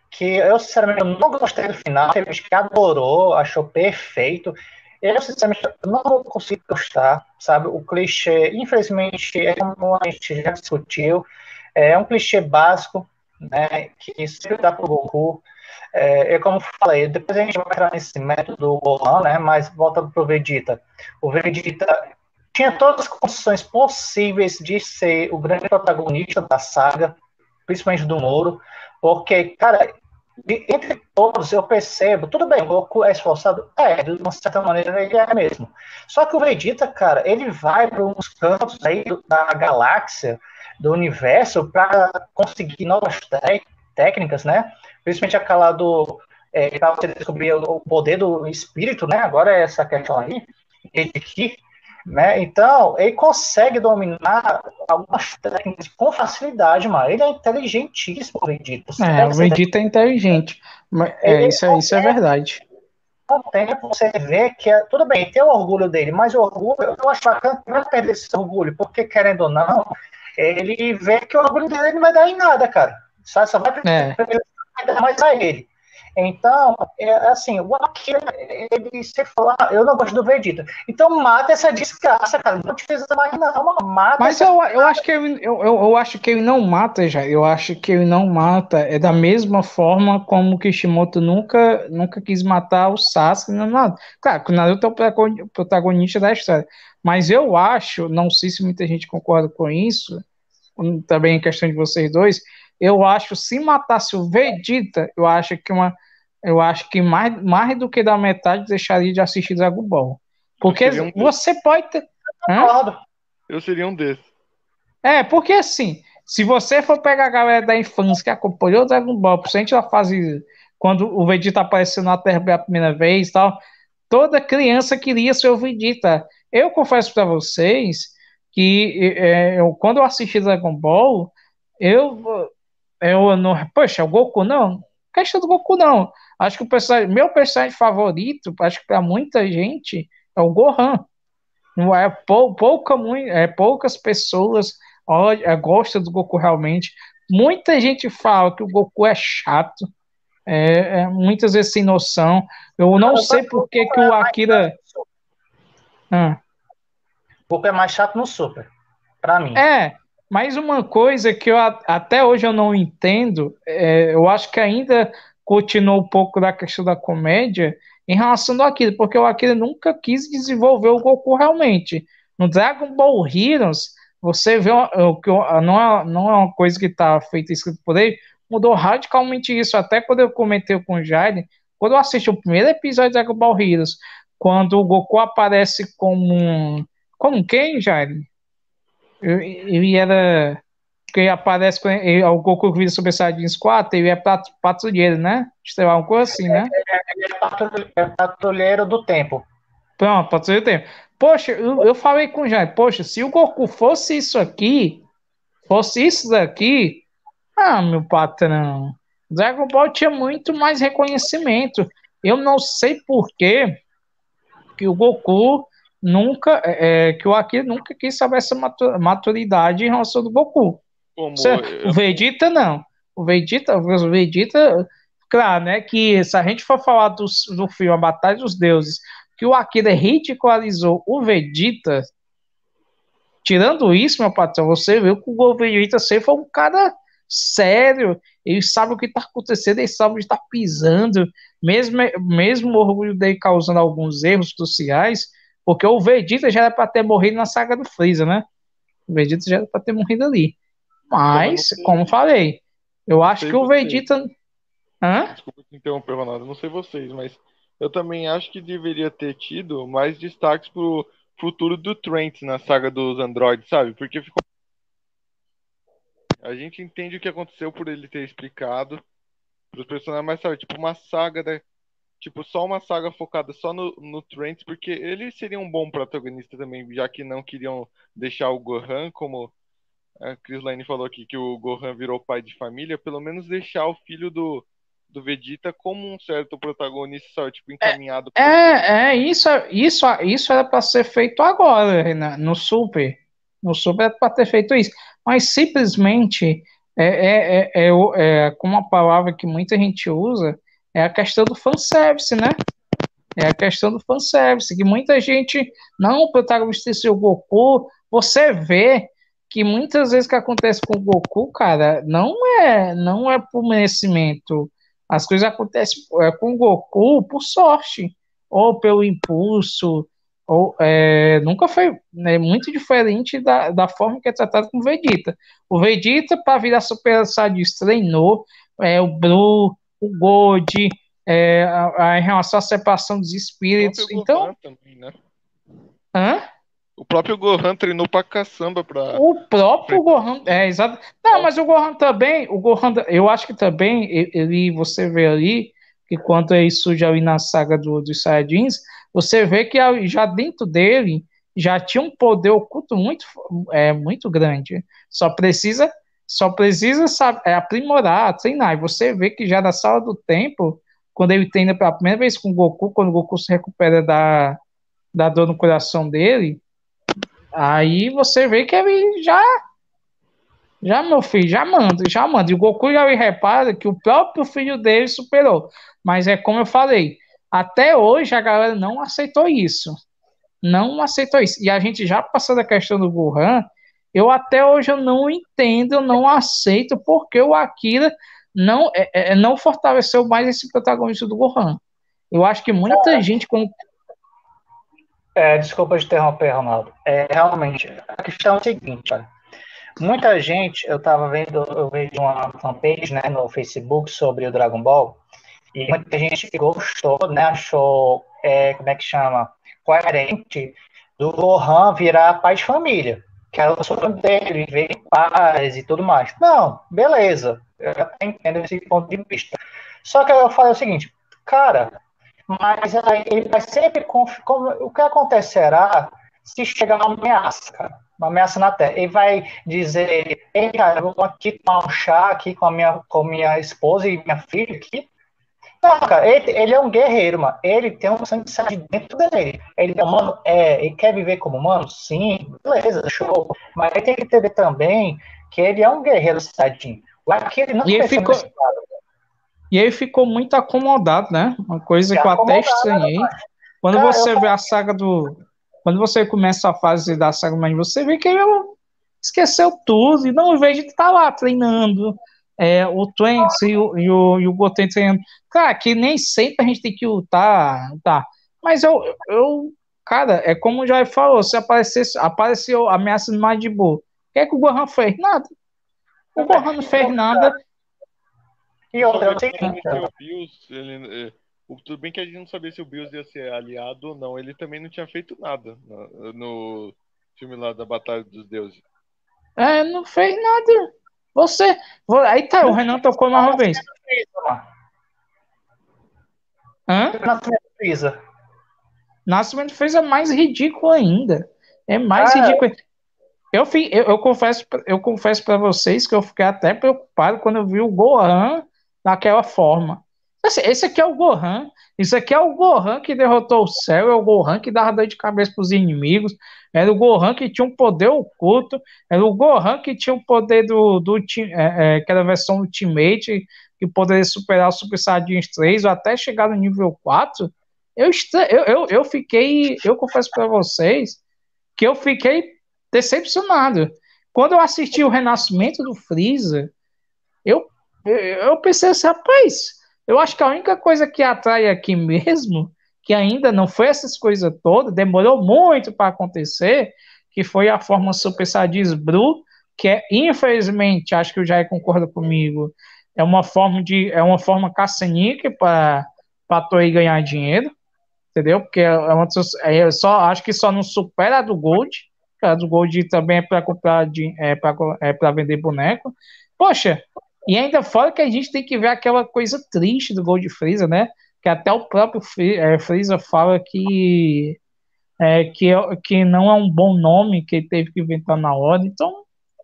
que eu sinceramente não gostei do final, teve gente que adorou, achou perfeito. Eu, sinceramente, não consigo gostar, sabe? O clichê, infelizmente, é como a gente já discutiu, é um clichê básico, né? Que sempre dá pro Goku. É, é, como falei, depois a gente vai entrar nesse método do Gohan, né? Mas volta pro Vegeta. O Vegeta tinha todas as condições possíveis de ser o grande protagonista da saga, principalmente do Moro, porque, cara, de, entre todos eu percebo, tudo bem, o Goku é esforçado? É, de uma certa maneira ele é mesmo. Só que o Vegeta, cara, ele vai para uns cantos aí da galáxia, do universo, para conseguir novas técnicas, né? Principalmente aquela do. É, você descobrir o poder do espírito, né? Agora é essa questão aí, aqui, né? Então, ele consegue dominar algumas técnicas com facilidade, mano. Ele é inteligentíssimo, o Vegeta. É, o Vegeta é inteligente. Mas, é, isso, é, isso é verdade. Com o tempo, você vê que, é, tudo bem, tem o orgulho dele, mas o orgulho, eu acho bacana não perder esse orgulho, porque, querendo ou não, ele vê que o orgulho dele não vai dar em nada, cara. Só, só vai é ainda mais a ele. Então, é assim, o Akira, ele se falar, eu não gosto do Vegeta. Então mata essa desgraça, cara. Não precisa mais não, mata. Mas eu, eu acho que ele, eu, eu, eu, acho que ele não mata já. Eu acho que ele não mata. É da mesma forma como Kishimoto nunca, nunca quis matar o Sasuke. Não, não. Claro, que o Naruto é o protagonista da história. Mas eu acho, não sei se muita gente concorda com isso, também em questão de vocês dois, eu acho, se matasse o Vegeta, eu acho que uma. Eu acho que mais, mais do que da metade deixaria de assistir Dragon Ball. Porque um você pode ter. Hã? Eu seria um desses. É, porque assim, se você for pegar a galera da infância que acompanhou o Dragon Ball, principalmente a fase quando o Vegeta apareceu na Terra pela primeira vez e tal, toda criança queria ser o Vegeta. Eu confesso para vocês que é, eu, quando eu assisti Dragon Ball, eu eu não. Poxa, o Goku não. Questão do Goku não. Acho que o personagem, meu personagem favorito, acho que para muita gente, é o Gohan. Não é pouca, é, poucas pessoas olha, é, gostam do Goku realmente. Muita gente fala que o Goku é chato, é, é muitas vezes sem noção. Eu não sei por que, que o Akira. Ah. O Goku é mais chato no Super, para mim. É, mas uma coisa que eu até hoje eu não entendo, é, eu acho que ainda continua um pouco da questão da comédia em relação ao Akira, porque o Akira nunca quis desenvolver o Goku realmente. No Dragon Ball Heroes, você vê o que não é, não é uma coisa que está feita escrito por ele, mudou radicalmente isso. Até quando eu comentei com o Jair, quando eu assisti o primeiro episódio de Dragon Ball Heroes, quando o Goku aparece como como quem, Jair? Ele era. Que aparece com ele, o Goku vira Super Saiyajins 4, ele é patrulheiro, né? Sei lá, uma coisa assim, né? Ele é, é patrulheiro do tempo. Pronto, patrulheiro do tempo. Poxa, eu, eu falei com o Jair, poxa, se o Goku fosse isso aqui, fosse isso daqui, ah, meu patrão, Dragon Ball tinha muito mais reconhecimento. Eu não sei por que que o Goku nunca, é, é, que o Akira nunca quis saber essa maturidade em relação do Goku. Como eu... O Vegeta não. O Vegeta, o Vegeta, claro, né, que se a gente for falar do, do filme A Batalha dos Deuses, que o Akira ridicularizou o Vegeta, tirando isso, meu patrão, você viu que o Vegeta sempre foi um cara sério, ele sabe o que está acontecendo, ele sabe onde está pisando, mesmo, mesmo o orgulho dele causando alguns erros cruciais, porque o Vegeta já era para ter morrido na saga do Freeza, né? O Vegeta já era para ter morrido ali. Mas, como falei, eu acho que o Vegeta. Hã? Desculpa te interromper, Ronaldo. Não sei vocês, mas eu também acho que deveria ter tido mais destaques pro futuro do Trent na saga dos androids, sabe? Porque ficou a gente entende o que aconteceu por ele ter explicado pros personagens, mas sabe, tipo uma saga da. Tipo, só uma saga focada só no, no Trent, porque ele seria um bom protagonista também, já que não queriam deixar o Gohan como a Chris Lane falou aqui que o Gohan virou pai de família, pelo menos deixar o filho do, do Vegeta como um certo protagonista? Tipo, encaminhado. É, é, é, isso, isso, isso era para ser feito agora, né, no Super. No Super era para ter feito isso. Mas simplesmente é, é, é, é, é como uma palavra que muita gente usa, é a questão do fanservice, né? É a questão do fanservice, que muita gente, não, o protagonista é o Goku, você vê que muitas vezes que acontece com o Goku, cara, não é, não é por merecimento. As coisas acontecem é, com o Goku por sorte, ou pelo impulso, ou é, nunca foi né, muito diferente da, da forma que é tratado com o Vegeta. O Vegeta, para virar Super Saiyajin, treinou é, o Blue, o Gold, é, a, a, em relação à separação dos espíritos. Então. Também, né? Hã? O próprio Gohan treinou pra caçamba pra. O próprio Gohan, é exato. Não, mas o Gohan também, o Gohan, eu acho que também, ele, você vê ali, que quando ele surge ali na saga do, dos Saiyajins, você vê que já dentro dele já tinha um poder oculto muito, é, muito grande. Só precisa, só precisa sabe, é, aprimorar, treinar. E você vê que já na sala do tempo, quando ele treina pela primeira vez com o Goku, quando o Goku se recupera da, da dor no coração dele, Aí você vê que ele já. Já, meu filho, já manda, já manda. E o Goku já repara que o próprio filho dele superou. Mas é como eu falei, até hoje a galera não aceitou isso. Não aceitou isso. E a gente já passou da questão do Gohan, eu até hoje eu não entendo, eu não aceito porque o Akira não, é, é, não fortaleceu mais esse protagonista do Gohan. Eu acho que muita gente, quando é, desculpa de interromper, Ronaldo. É, realmente, a questão é a seguinte, olha. Muita gente, eu estava vendo, eu vejo uma fanpage né, no Facebook sobre o Dragon Ball, e muita gente gostou, né, achou, é, como é que chama, coerente do Gohan virar pai de família, que o sonho dele, viver em paz e tudo mais. Não, beleza, eu até entendo esse ponto de vista. Só que eu falei o seguinte, cara, mas aí ele vai sempre. Como, o que acontecerá se chegar uma ameaça, cara? Uma ameaça na Terra. Ele vai dizer: Ei, cara, eu vou aqui tomar um chá aqui com a minha, com minha esposa e minha filha aqui. Não, cara, ele, ele, é um guerreiro, mano. Ele tem um sangue de dentro dele. Ele é humano, é, ele quer viver como humano? Sim, beleza, show. Mas ele tem que entender também que ele é um guerreiro sadinho. Aqui ele não e ele ficou, e aí ficou muito acomodado, né? Uma coisa que eu até estranhei. Quando Cara, você vê a saga do. Quando você começa a fase da saga, mas você vê que ele esqueceu tudo. E não, vez de estar tá lá treinando, é, o Twents e o, e o, e o Goten treinando. Cara, que nem sempre a gente tem que lutar, tá? Mas eu, eu cara, é como o Jair falou: se aparecesse, apareceu ameaça de Majin O que é que o Gohan fez? Nada. O Gohan não fez nada. E outra, eu tenho que. O Bills, ele, é, tudo bem que a gente não sabia se o Bills ia ser aliado ou não. Ele também não tinha feito nada no, no filme lá da Batalha dos Deuses. É, não fez nada. Você. Aí tá, o Renan tocou mais uma vez. Hã? Nascimento Freeza. Nascimento Freeza é mais ridículo ainda. É mais ridículo. Eu, eu, eu confesso, eu confesso para vocês que eu fiquei até preocupado quando eu vi o Gohan daquela forma. Esse aqui é o Gohan. Isso aqui é o Gohan que derrotou o céu, é o Gohan que dava dor de cabeça para os inimigos, era o Gohan que tinha um poder oculto, era o Gohan que tinha o um poder do, do é, é, que era a versão Ultimate, que poderia superar o Super Saiyajin 3 ou até chegar no nível 4. Eu, eu, eu, eu fiquei, eu confesso para vocês que eu fiquei decepcionado. Quando eu assisti o renascimento do Freeza, eu eu pensei assim, rapaz, eu acho que a única coisa que atrai aqui mesmo, que ainda não foi essas coisas todas, demorou muito para acontecer, que foi a forma Super Saiyajin Blue, que é, infelizmente, acho que o Jair concorda comigo, é uma forma de, é uma forma caça-níquel para para Toei ganhar dinheiro, entendeu? Porque é uma, é só, acho que só não supera a do Gold, O Gold também é para comprar, é para é pra vender boneco. Poxa, e ainda fora que a gente tem que ver aquela coisa triste do Gold Freeza, né? Que até o próprio é, Freeza fala que, é, que, é, que não é um bom nome que ele teve que inventar na hora. Então,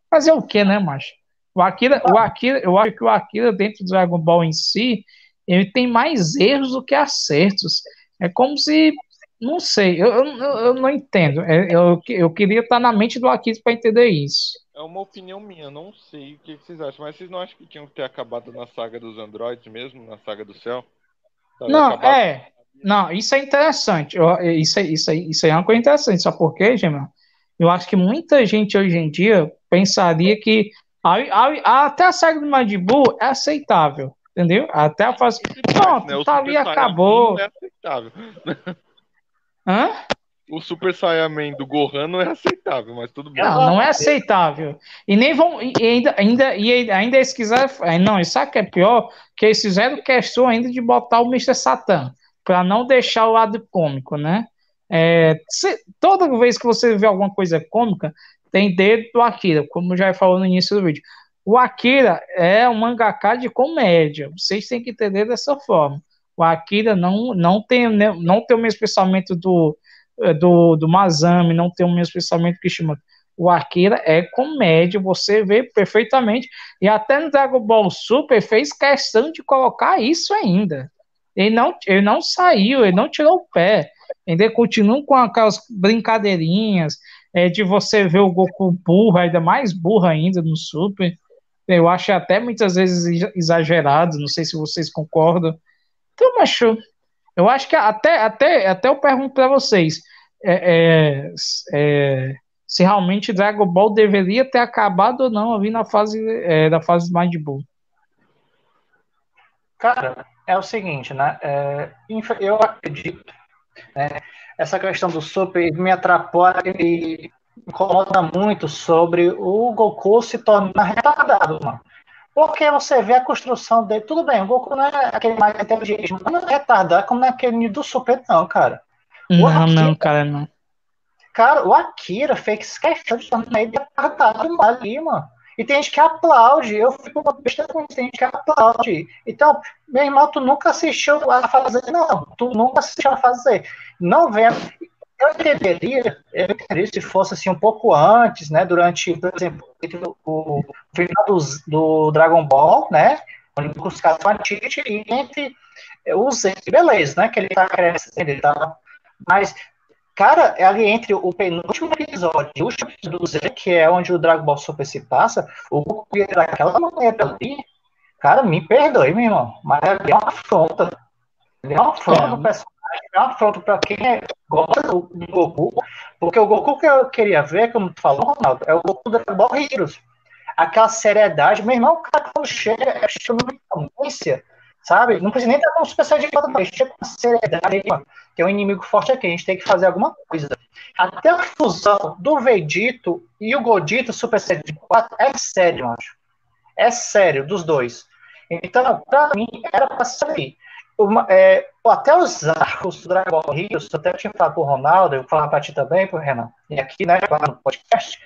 fazer o que, né, macho? O Akira, o Akira, eu acho que o Akira dentro do Dragon Ball em si, ele tem mais erros do que acertos. É como se não sei, eu, eu, eu não entendo. É, eu, eu queria estar na mente do Akira para entender isso. É uma opinião minha, não sei o que vocês acham, mas vocês não acham que tinham que ter acabado na saga dos androides mesmo, na saga do céu? não, acabado... é. Não, isso é interessante. Eu, isso, é, isso, é, isso é uma coisa interessante. Sabe por quê, Gemma? Eu acho que muita gente hoje em dia pensaria que a, a, até a saga do Madibu é aceitável, entendeu? Até a fase. Pronto, né? tá ali, acabou. É aceitável. Hã? O Super Saiyaman do Gohan não é aceitável, mas tudo bem. Não, não é aceitável. E nem vão. E ainda, ainda, e ainda eles quiseram. Não, isso que é pior? Que eles fizeram questão ainda de botar o Mr. Satan, para não deixar o lado cômico, né? É, se, toda vez que você vê alguma coisa cômica, tem dedo do Akira, como já falou no início do vídeo. O Akira é um mangaka de comédia. Vocês têm que entender dessa forma. O Akira não, não, tem, não tem o mesmo pensamento do, do, do Mazami, não tem o mesmo pensamento que Kishimoto. O Akira é comédia, você vê perfeitamente. E até no Dragon Ball Super fez questão de colocar isso ainda. Ele não, ele não saiu, ele não tirou o pé. Ainda continua com aquelas brincadeirinhas é, de você ver o Goku burro, ainda mais burro ainda no Super. Eu acho até muitas vezes exagerado, não sei se vocês concordam. Então, macho, eu acho que até, até, até eu pergunto para vocês é, é, é, se realmente Dragon Ball deveria ter acabado ou não ali na fase é, da fase Mind Bull. Cara, é o seguinte, né? É, eu acredito, né? Essa questão do Super me atrapalha e incomoda muito sobre o Goku se tornar retardado, mano. Porque você vê a construção dele. Tudo bem, o Goku não é aquele mais inteligente, mas não é retardado como naquele do Super, não, cara. não, Akira, não, cara, não. Cara, o Akira fez questão de tornar ele retardado ali, mano. E tem gente que aplaude. Eu fico uma besta com tem gente que aplaude. Então, meu irmão, tu nunca assistiu a fazer. Não, tu nunca assistiu a fazer. Não vem. Eu entenderia, eu entenderia se fosse assim um pouco antes, né? Durante, por exemplo, o, final do, do Dragon Ball, né? Onde os caras são antigos e entre os beleza, né? Que ele tá crescendo, ele tá. Mas, cara, é ali entre o penúltimo episódio e o último episódio do Z, que é onde o Dragon Ball Super se passa, o Goku daquela maneira ali, cara, me perdoe, meu irmão, mas é uma afronta. É uma afronta é. do personagem é uma afronta para quem é, gosta do, Goku, porque o Goku que eu queria ver, como tu falou, Ronaldo, é o Goku da Ball Heroes. Aquela seriedade, meu irmão, o cara quando chega, é chama muita sabe? Não precisa nem estar com super saiyajin mas chega com seriedade, mano, tem um inimigo forte aqui, a gente tem que fazer alguma coisa. Até a fusão do Vegito e o Godito Super Saiyajin 4 é sério, mano. É sério, dos dois. Então, pra mim, era pra sair uma, é, até os arcos do Dragon Ball Heroes, até tinha falado pro Ronaldo, eu vou falar pra ti também, pro Renan, e aqui, né, no podcast,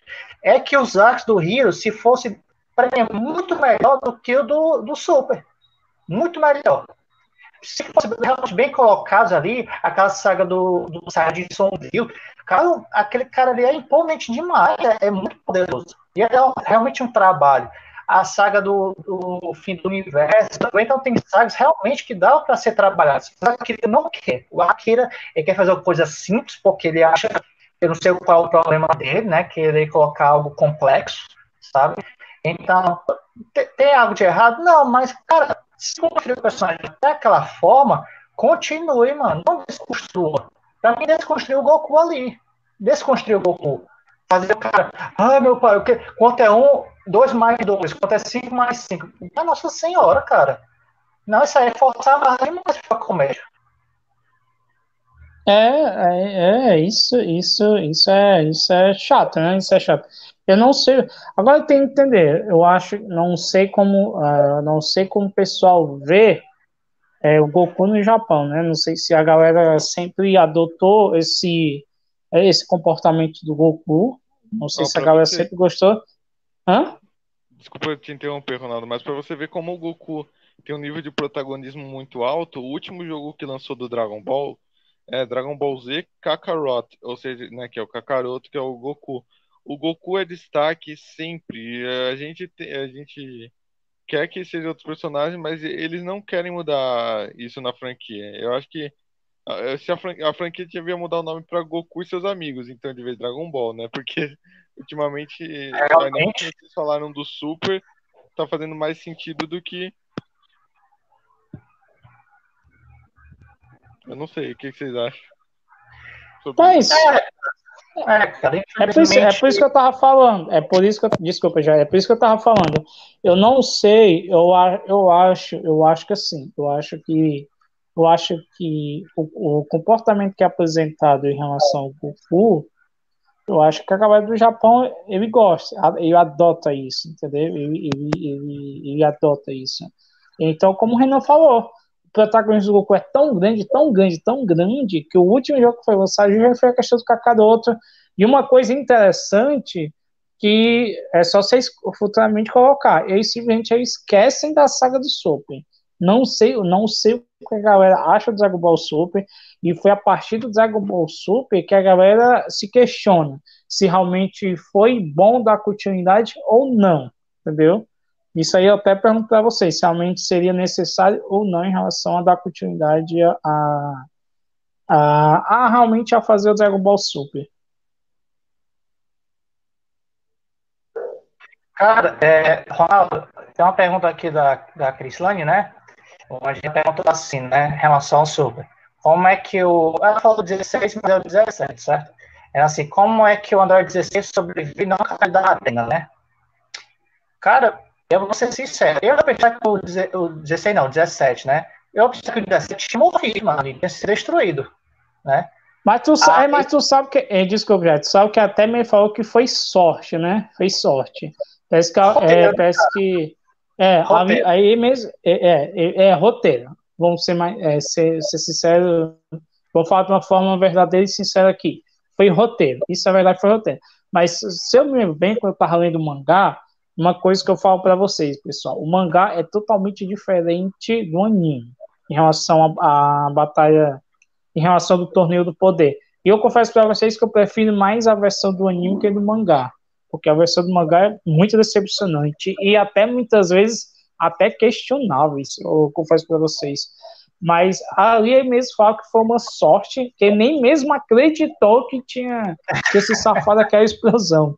é que os arcos do Heroes, se fosse, para mim, muito melhor do que o do, do Super. Muito melhor. Se fosse bem colocados ali, aquela saga do, do Saiyajin Sombrio, cara, aquele cara ali é imponente demais, é, é muito poderoso. E é realmente um trabalho a saga do, do, fim do universo. Então tem sagas realmente que dá para ser trabalhadas. Que ele não quer. O Akira ele quer fazer uma coisa simples porque ele acha, eu não sei qual é o problema dele, né? Querer colocar algo complexo, sabe? Então tem, tem algo de errado? Não, mas cara, se construir o personagem daquela forma, continue, mano. Não desconstrua. Pra mim, desconstruir o Goku ali. Desconstruir o Goku. Fazer o cara, ah, meu pai, o que? quanto é um, 2 mais 2, quanto é 5 mais 5? Ah, nossa senhora, cara. Não, isso aí é forçar mais demais pra comédia. É, é, é, isso, isso, isso é, isso é chato, né? Isso é chato. Eu não sei. Agora eu tenho que entender. Eu acho, não sei como, uh, não sei como o pessoal vê é, o Goku no Japão, né? Não sei se a galera sempre adotou esse, esse comportamento do Goku Não sei se a galera sempre gostou. Hã? Desculpa te interromper, Ronaldo, mas para você ver como o Goku tem um nível de protagonismo muito alto, o último jogo que lançou do Dragon Ball é Dragon Ball Z Kakarot, ou seja, né, que é o Kakaroto, que é o Goku. O Goku é destaque sempre. A gente, tem, a gente quer que sejam outros personagens, mas eles não querem mudar isso na franquia. Eu acho que ah, se a, franquia, a franquia devia mudar o nome para Goku e seus amigos, então, de vez Dragon Ball, né? Porque ultimamente, é, realmente, vocês falaram do Super, tá fazendo mais sentido do que. Eu não sei, o que vocês acham? Mas, é, é, cara, é, por isso, é por isso que eu tava falando. É por isso que eu, desculpa já, é por isso que eu tava falando. Eu não sei, eu, eu acho, eu acho que assim, eu acho que eu acho que o, o comportamento que é apresentado em relação ao Goku, eu acho que a galera do Japão ele gosta, ele adota isso, entendeu? Ele, ele, ele, ele adota isso. Então, como o Renan falou, o protagonismo do Goku é tão grande, tão grande, tão grande, que o último jogo que foi lançado já foi a questão do Kakaroto. E uma coisa interessante que é só vocês futuramente colocar, eles simplesmente esquecem da saga do Super. Não sei, não sei o que a galera acha do Dragon Ball Super, e foi a partir do Dragon Ball Super que a galera se questiona se realmente foi bom dar continuidade ou não, entendeu? Isso aí eu até pergunto para vocês, se realmente seria necessário ou não em relação a dar continuidade a, a, a, a realmente a fazer o Dragon Ball Super. Cara, é, Ronaldo, tem uma pergunta aqui da, da Crislane, né? A gente perguntou assim, né? Em relação ao Super. Como é que o. Ela falou 16, mas é o 17, certo? É assim, como é que o Android 16 sobrevive na capacidade da Atena, né? Cara, eu vou ser sincero, eu pensava que o 16, não, o 17, né? Eu pensava que o 17 tinha morrido, mano, e tinha sido destruído, né? Mas tu, ah, é, mas tu sabe que. É, desculpa, tu sabe que até me falou que foi sorte, né? Foi sorte. Parece que. É, parece que é, aí, aí mesmo. É, é, é, é, roteiro. Vamos ser mais. É, ser, ser sincero. Vou falar de uma forma verdadeira e sincera aqui. Foi roteiro. Isso é verdade, foi roteiro. Mas se eu me lembro bem, quando eu tava lendo o mangá, uma coisa que eu falo para vocês, pessoal: o mangá é totalmente diferente do anime em relação à batalha, em relação do torneio do poder. E eu confesso para vocês que eu prefiro mais a versão do anime que do mangá porque a versão do mangá é muito decepcionante e até muitas vezes até questionável, isso eu confesso para vocês. Mas ali mesmo fala que foi uma sorte, que nem mesmo acreditou que tinha que esse safado daquela explosão.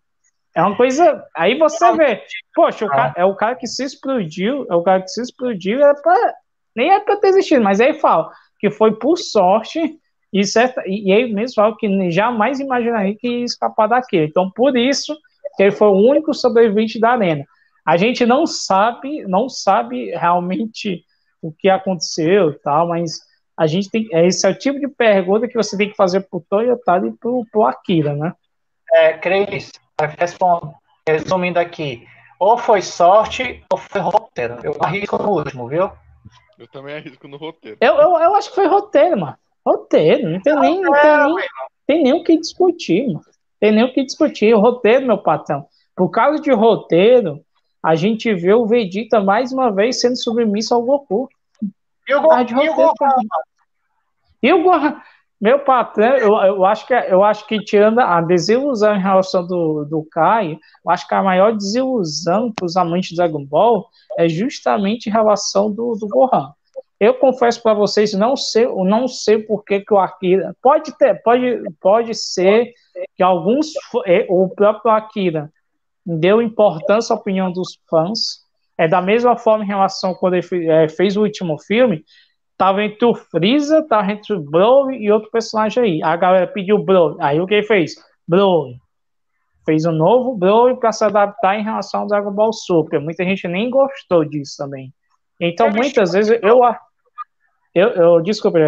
É uma coisa. Aí você vê, poxa, o cara, é o cara que se explodiu, é o cara que se explodiu, é pra, nem é para ter existido, mas aí fala que foi por sorte e, certa, e, aí mesmo fala que jamais imaginaria que ia escapar daquilo. Então, por isso, que ele foi o único sobrevivente da arena. A gente não sabe, não sabe realmente o que aconteceu e tal, mas a gente tem, esse é o tipo de pergunta que você tem que fazer pro Toyotaro e pro, pro Akira, né? É, Cris, resumindo aqui, ou foi sorte ou foi roteiro. Eu arrisco no último, viu? Eu também arrisco no roteiro. Eu, eu, eu acho que foi roteiro, mano. Roteiro, não tem nem, não tem nem, tem nem o que discutir, mano tem nem o que discutir. O roteiro, meu patrão. Por causa de roteiro, a gente vê o Vegeta mais uma vez sendo submisso ao Goku. E o, Go e o Gohan? E o Gohan? Meu patrão, eu, eu, acho que, eu acho que tirando a desilusão em relação do, do Kai, eu acho que a maior desilusão para os amantes do Dragon Ball é justamente em relação do, do Gohan. Eu confesso para vocês, não sei, não sei por que, que o Akira pode ter, pode, pode ser que alguns é, o próprio Akira deu importância à opinião dos fãs. É da mesma forma em relação quando ele é, fez o último filme, tava entre o Freeza, tava entre o Broly e outro personagem aí. A galera pediu Broly. Aí o que ele fez? Broly. Fez um novo Broly para se adaptar em relação ao Dragon Ball Super. Muita gente nem gostou disso também. Então, muitas vezes, eu, eu, eu desculpa,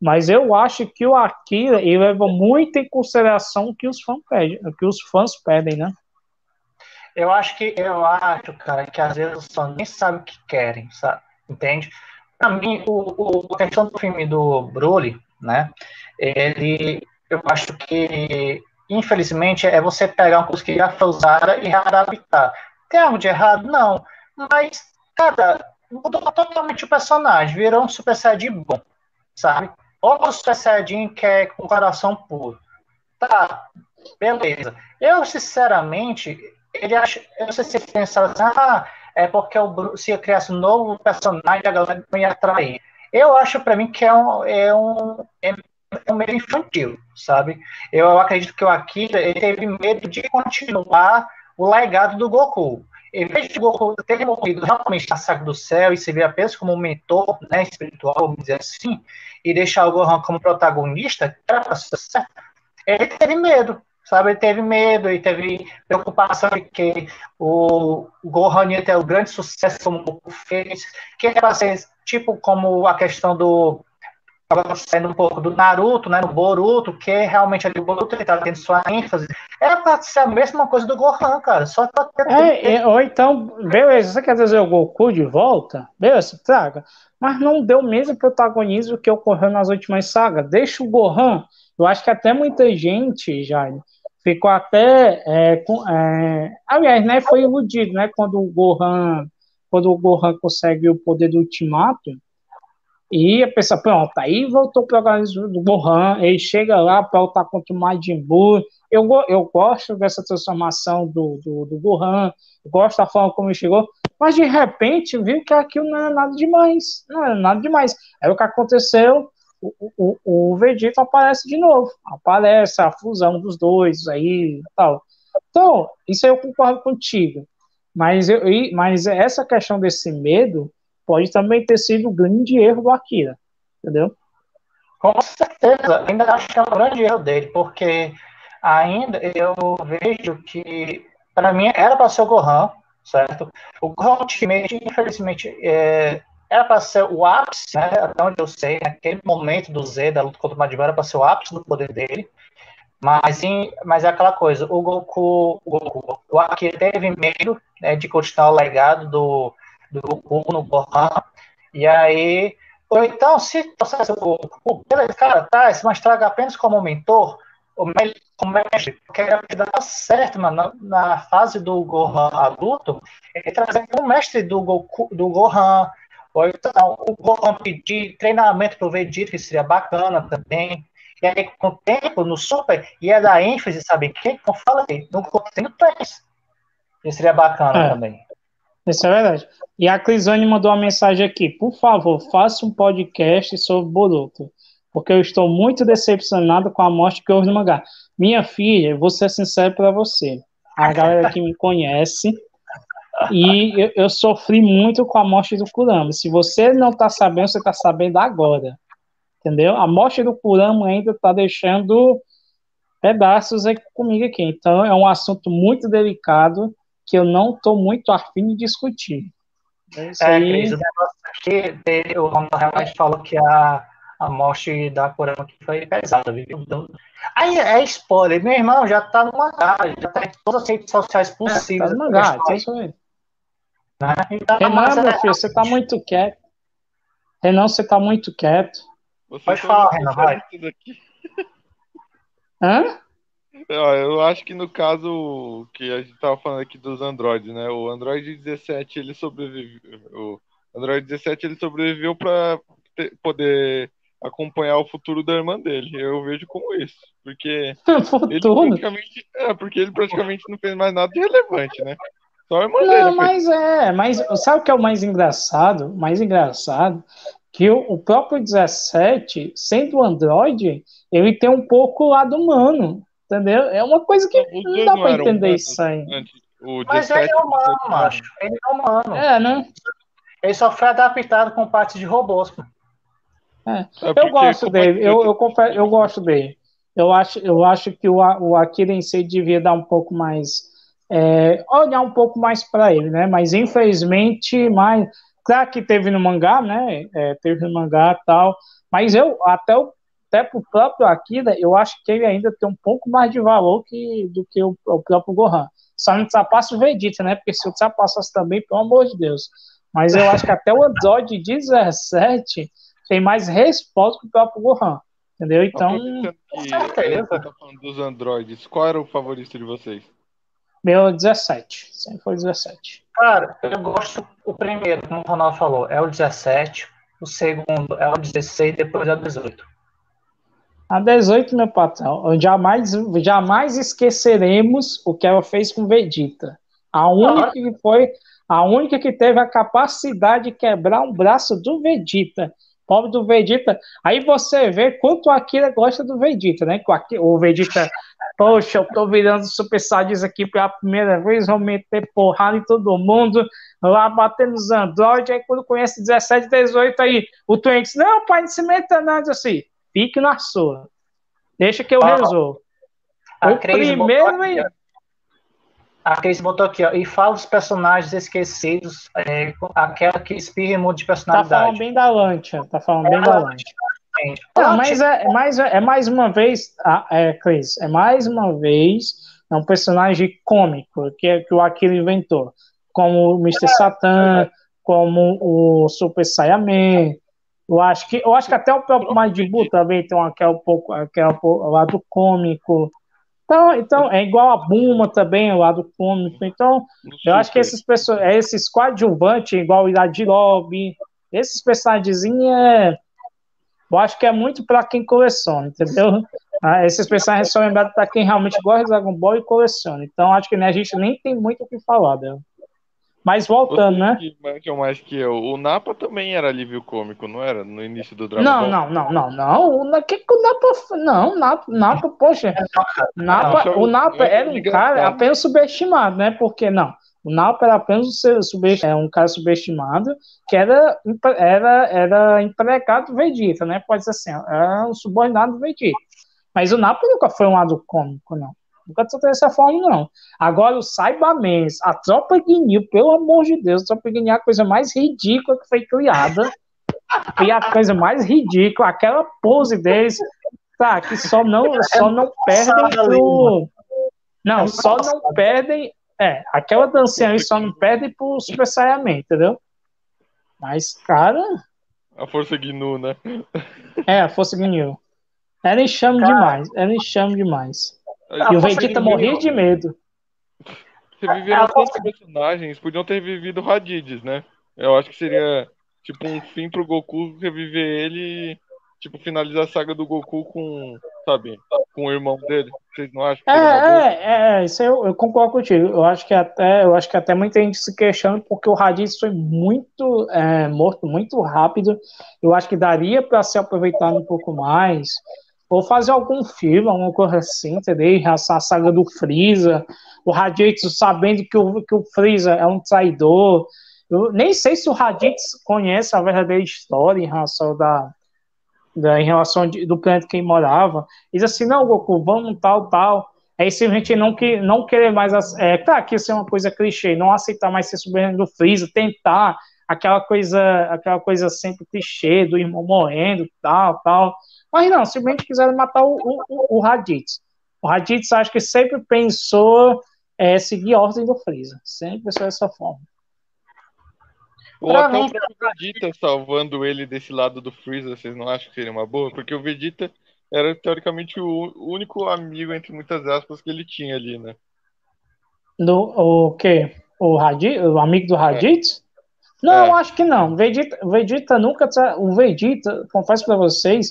mas eu acho que o Akira ele leva muito em consideração o que os fãs pedem, o que os fãs pedem, né? Eu acho que eu acho, cara, que às vezes fãs nem sabem o que querem, sabe? Entende? Pra mim, o, o, a questão do filme do Broly, né? Ele, eu acho que infelizmente, é você pegar uma coisa que já foi usada e readaptar. Tem algo de errado? Não. Mas, cara, mudou totalmente o personagem, virou um Super Saiyajin bom, sabe? Outro Super Saiyajin que é com coração puro. Tá, beleza. Eu, sinceramente, ele acha, eu não sei se ele pensaram assim, ah, é porque o, se eu criasse um novo personagem, a galera não ia atrair. Eu acho para mim que é um, é um, é um medo infantil, sabe? Eu acredito que o Akira ele teve medo de continuar o legado do Goku. Em vez de Goku ter morrido realmente na saga do céu e se ver apenas como um mentor né, espiritual, vamos dizer assim, e deixar o Gohan como protagonista, era certo, ele teve medo, sabe? Ele teve medo e teve preocupação de que o Gohan ia ter o grande sucesso como o Goku fez, que era para ser tipo como a questão do saindo um pouco do Naruto, né, no Boruto, que realmente ali o Boruto ele tá tendo sua ênfase. Era pra ser a mesma coisa do Gohan, cara. Só ter. É, é, ou então, beleza, você quer trazer o Goku de volta? Beleza, traga. Mas não deu o mesmo protagonismo que ocorreu nas últimas sagas. Deixa o Gohan. Eu acho que até muita gente, Jair, ficou até. É, com, é, aliás, né, foi iludido, né? Quando o Gohan. Quando o Gohan consegue o poder do Ultimato, e a pessoa, pronto, aí voltou para o organismo do Gohan, ele chega lá para lutar contra o Majin Buu. Eu, eu gosto dessa transformação do, do, do Gohan, gosto da forma como ele chegou, mas de repente viu que aquilo não era nada demais, não era nada demais. Aí o que aconteceu, o, o, o Vegeta aparece de novo, aparece a fusão dos dois aí tal. Então, isso aí eu concordo contigo, mas, eu, mas essa questão desse medo pode também ter sido um grande erro do Akira, entendeu? Com certeza, ainda acho que é um grande erro dele, porque ainda eu vejo que, para mim, era para ser o Gohan, certo? O Gohan infelizmente, é, era para ser o ápice, né? Até onde eu sei, naquele momento do Z, da luta contra o Majin era para ser o ápice do poder dele. Mas, mas é aquela coisa, o Goku, o, Goku, o Akira teve medo né, de continuar o legado do, do Goku no Gohan. E aí, ou então, se trouxesse o Goku, beleza, cara, traz, mas traga apenas como mentor, o mestre, porque dá certo, mano, na, na, fase do Gohan adulto, ele trazer um mestre do, Goku, do Gohan, ou então o Gohan pedir treinamento pro Vegeta, que seria bacana também. E aí, com o tempo, no Super, ia dar ênfase, sabe quem? Como falei, no Goku 3. Isso seria bacana é. também. Isso é verdade. E a Clisane mandou uma mensagem aqui. Por favor, faça um podcast sobre Boruto. Porque eu estou muito decepcionado com a morte que houve no mangá. Minha filha, vou ser sincero para você. A galera que me conhece. E eu, eu, sofri muito com a morte do Kurama. Se você não está sabendo, você está sabendo agora. Entendeu? A morte do Kurama ainda está deixando pedaços aqui comigo aqui. Então é um assunto muito delicado que eu não estou muito afim de discutir. É, isso é, aí... Cris, o negócio aqui, o Ronaldo realmente falou que a, a morte da Kurama foi pesada, viu? Então, aí é spoiler, meu irmão já tá no mangá, já tá em todas as redes sociais possíveis. É, tá no mangá, é isso aí. Né? Então, Renan, meu filho, você tá muito quieto. Renan, você tá muito quieto. Você Pode falar, Renan, vai. Hã? Eu acho que no caso que a gente tava falando aqui dos Androids, né? O Android 17 ele sobreviveu. O Android 17 ele sobreviveu para poder acompanhar o futuro da irmã dele. Eu vejo como isso, porque ele praticamente, é, porque ele praticamente não fez mais nada de relevante, né? Só irmã não, dele. mas é, mas sabe o que é o mais engraçado? Mais engraçado que o, o próprio 17, sendo Android, ele tem um pouco o lado humano. Entendeu? É uma coisa que Os não dá pra entender isso aí. Mas ele é humano, macho. Ele é humano. É, né? Ele só foi adaptado com partes de robôs. É. É eu gosto dele, eu, eu, confesso, eu gosto dele. Eu acho, eu acho que o, o Akira em si devia dar um pouco mais. É, olhar um pouco mais para ele, né? Mas infelizmente, mais. Claro que teve no mangá, né? É, teve no mangá e tal. Mas eu, até o até para o próprio Akira, eu acho que ele ainda tem um pouco mais de valor que, do que o, o próprio Gohan. Só não ultrapassa o Vegeta, né? Porque se ultrapassasse também, pelo amor de Deus. Mas eu acho que até o Android 17 tem mais resposta que o próprio Gohan. Entendeu? Então. Que, você tá falando dos androides, qual era o favorito de vocês? Meu 17. Sempre foi 17. Cara, eu gosto. O primeiro, como o Ronaldo falou, é o 17. O segundo é o 16, depois é o 18. A 18, meu patrão, jamais, jamais esqueceremos o que ela fez com Vegeta. A única que foi, a única que teve a capacidade de quebrar um braço do Vegeta. Pobre do Vegeta. Aí você vê quanto a Akira gosta do Vegeta, né? O Vegeta, poxa, eu tô virando Super Saiyajins aqui pela primeira vez, vou meter porrada em todo mundo, lá batendo nos Android, aí quando conhece 17, 18, aí o Trunks, não, pai, não se meta nada assim fique na sua. Deixa que eu ah, resolvo. O primeiro. Aqui, a Cris botou aqui, ó, e fala dos personagens esquecidos, é, aquela que espirra muito de personalidade. Tá falando bem da Lancha, tá falando é bem da Lancha. Não, mas é, é, mais, é mais uma vez, é, Cris, é mais uma vez é um personagem cômico que, que o Akira inventou, como o Mr. Satan, como o Super Saiyaman, eu acho que, eu acho que até o próprio Majin também tem aquele um pouco, aquele lado cômico. Então, então, é igual a Buma também, o lado cômico. Então, eu acho que esses personagens, esses coadjuvantes, igual o Iradirov, esses personagens é, eu acho que é muito para quem coleciona, entendeu? Ah, esses personagens são lembrados para quem realmente gosta de Dragon Ball e coleciona. Então, acho que né, a gente nem tem muito o que falar dela. Mas voltando, né? Que mais que eu. O Napa também era alívio cômico, não era? No início do Dragon não, Ball. Não, não, não, não. O que, que o Napa. Não, Napa, Napa poxa. Napa, o Napa era um cara apenas subestimado, né? Porque não. O Napa era apenas é um cara subestimado que era, era, era empregado do Vegeta, né? Pode ser assim, era um subordinado do Vegeta. Mas o Napa nunca foi um lado cômico, não. Nunca tratou dessa forma, não. Agora, o Saibamens, a Tropa Guinil, pelo amor de Deus, a Tropa Guinil é a coisa mais ridícula que foi criada. E a coisa mais ridícula, aquela pose deles, tá, que só não, só não perdem pro... Não, só não perdem... É, aquela dancinha aí só não perde pro Super Saiyaman, entendeu? Mas, cara... A Força Gnu, né? É, a Força Gnu. Era enxame demais, era enxame demais. E o Vegeta morria de medo. Reviveram tantos personagens, podiam ter revivido Raditz, né? Eu acho que seria tipo um fim pro Goku reviver ele tipo, finalizar a saga do Goku com, sabe, com o irmão dele. Vocês não acham? É, é, é, isso eu, eu, concordo contigo. Eu acho que até, eu acho que até muita gente se questiona porque o Raditz foi muito é, morto muito rápido. Eu acho que daria para ser aproveitado um pouco mais ou fazer algum filme, alguma coisa assim, entendeu? A saga do Freeza, o Raditz sabendo que o, que o Freeza é um traidor. Eu nem sei se o Raditz conhece a verdadeira história em relação da, da em relação de, do planeta que ele morava. Diz assim, não, Goku, vamos tal, tal. Aí simplesmente não, que, não querer mais. É claro que isso é uma coisa clichê, não aceitar mais ser sobrinho do Freeza, tentar aquela coisa, aquela coisa sempre clichê do irmão morrendo, tal, tal. Mas não, simplesmente quiseram matar o, o, o Raditz. O Raditz acho que sempre pensou é, seguir a ordem do Freeza. Sempre pensou dessa forma. Ou até mim, o próprio Vegeta salvando ele desse lado do Freeza, vocês não acham que seria uma boa? Porque o Vegeta era teoricamente o único amigo, entre muitas aspas, que ele tinha ali, né? Do, o quê? O, Raditz, o amigo do Raditz? É. Não, é. acho que não. Vegeta, Vegeta nunca. O Vegeta, confesso para vocês,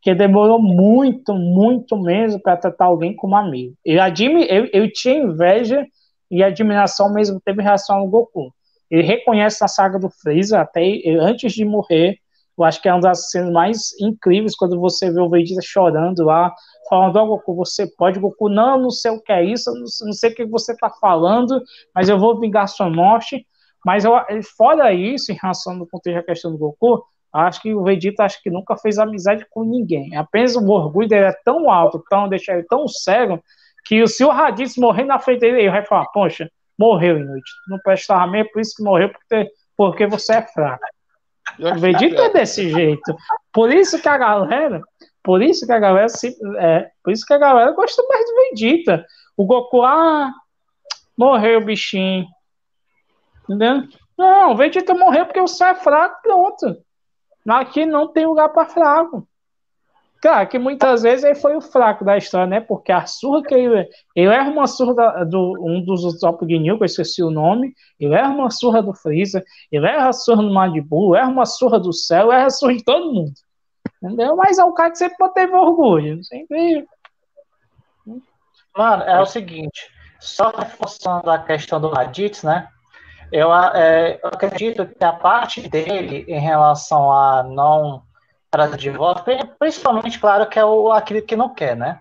que demorou muito, muito mesmo para tratar alguém como amigo. Eu, admi, eu, eu tinha inveja e admiração mesmo tempo em relação ao Goku. Ele reconhece na saga do Freeza, até antes de morrer, eu acho que é uma das cenas mais incríveis quando você vê o Vegeta chorando lá, falando, ó oh, Goku, você pode, Goku, não, não sei o que é isso, não, não sei o que você está falando, mas eu vou vingar sua morte. Mas eu, fora isso, em relação ao contexto da questão do Goku, Acho que o Vegeta acho que nunca fez amizade com ninguém. Apenas o orgulho dele é tão alto, tão deixar ele tão cego, que se o Raditz morrer na frente dele, ele vai falar, poxa, morreu Inuit. Não prestava mesmo, por isso que morreu, porque, porque você é fraco. O Vegeta é desse jeito. Por isso que a galera, por isso que a galera se, é, por isso que a galera gosta mais do Vegeta. O Goku, ah, morreu o bichinho. Entendeu? Não, o Vegeta morreu porque você é fraco, pronto. Aqui não tem lugar para fraco. Claro que muitas vezes ele foi o fraco da história, né? Porque a surra que ele. Ele erra uma surra da, do um dos top New, que eu esqueci o nome. Ele erra uma surra do Freeza. Ele erra a surra do Madibu. Erra uma surra do céu. Erra a surra de todo mundo. Entendeu? Mas é o cara que sempre teve orgulho. Sempre. Mano, é o seguinte. Só reforçando a questão do Raditz, né? Eu, é, eu acredito que a parte dele em relação a não trazer de volta, principalmente, claro, que é o, aquele que não quer, né?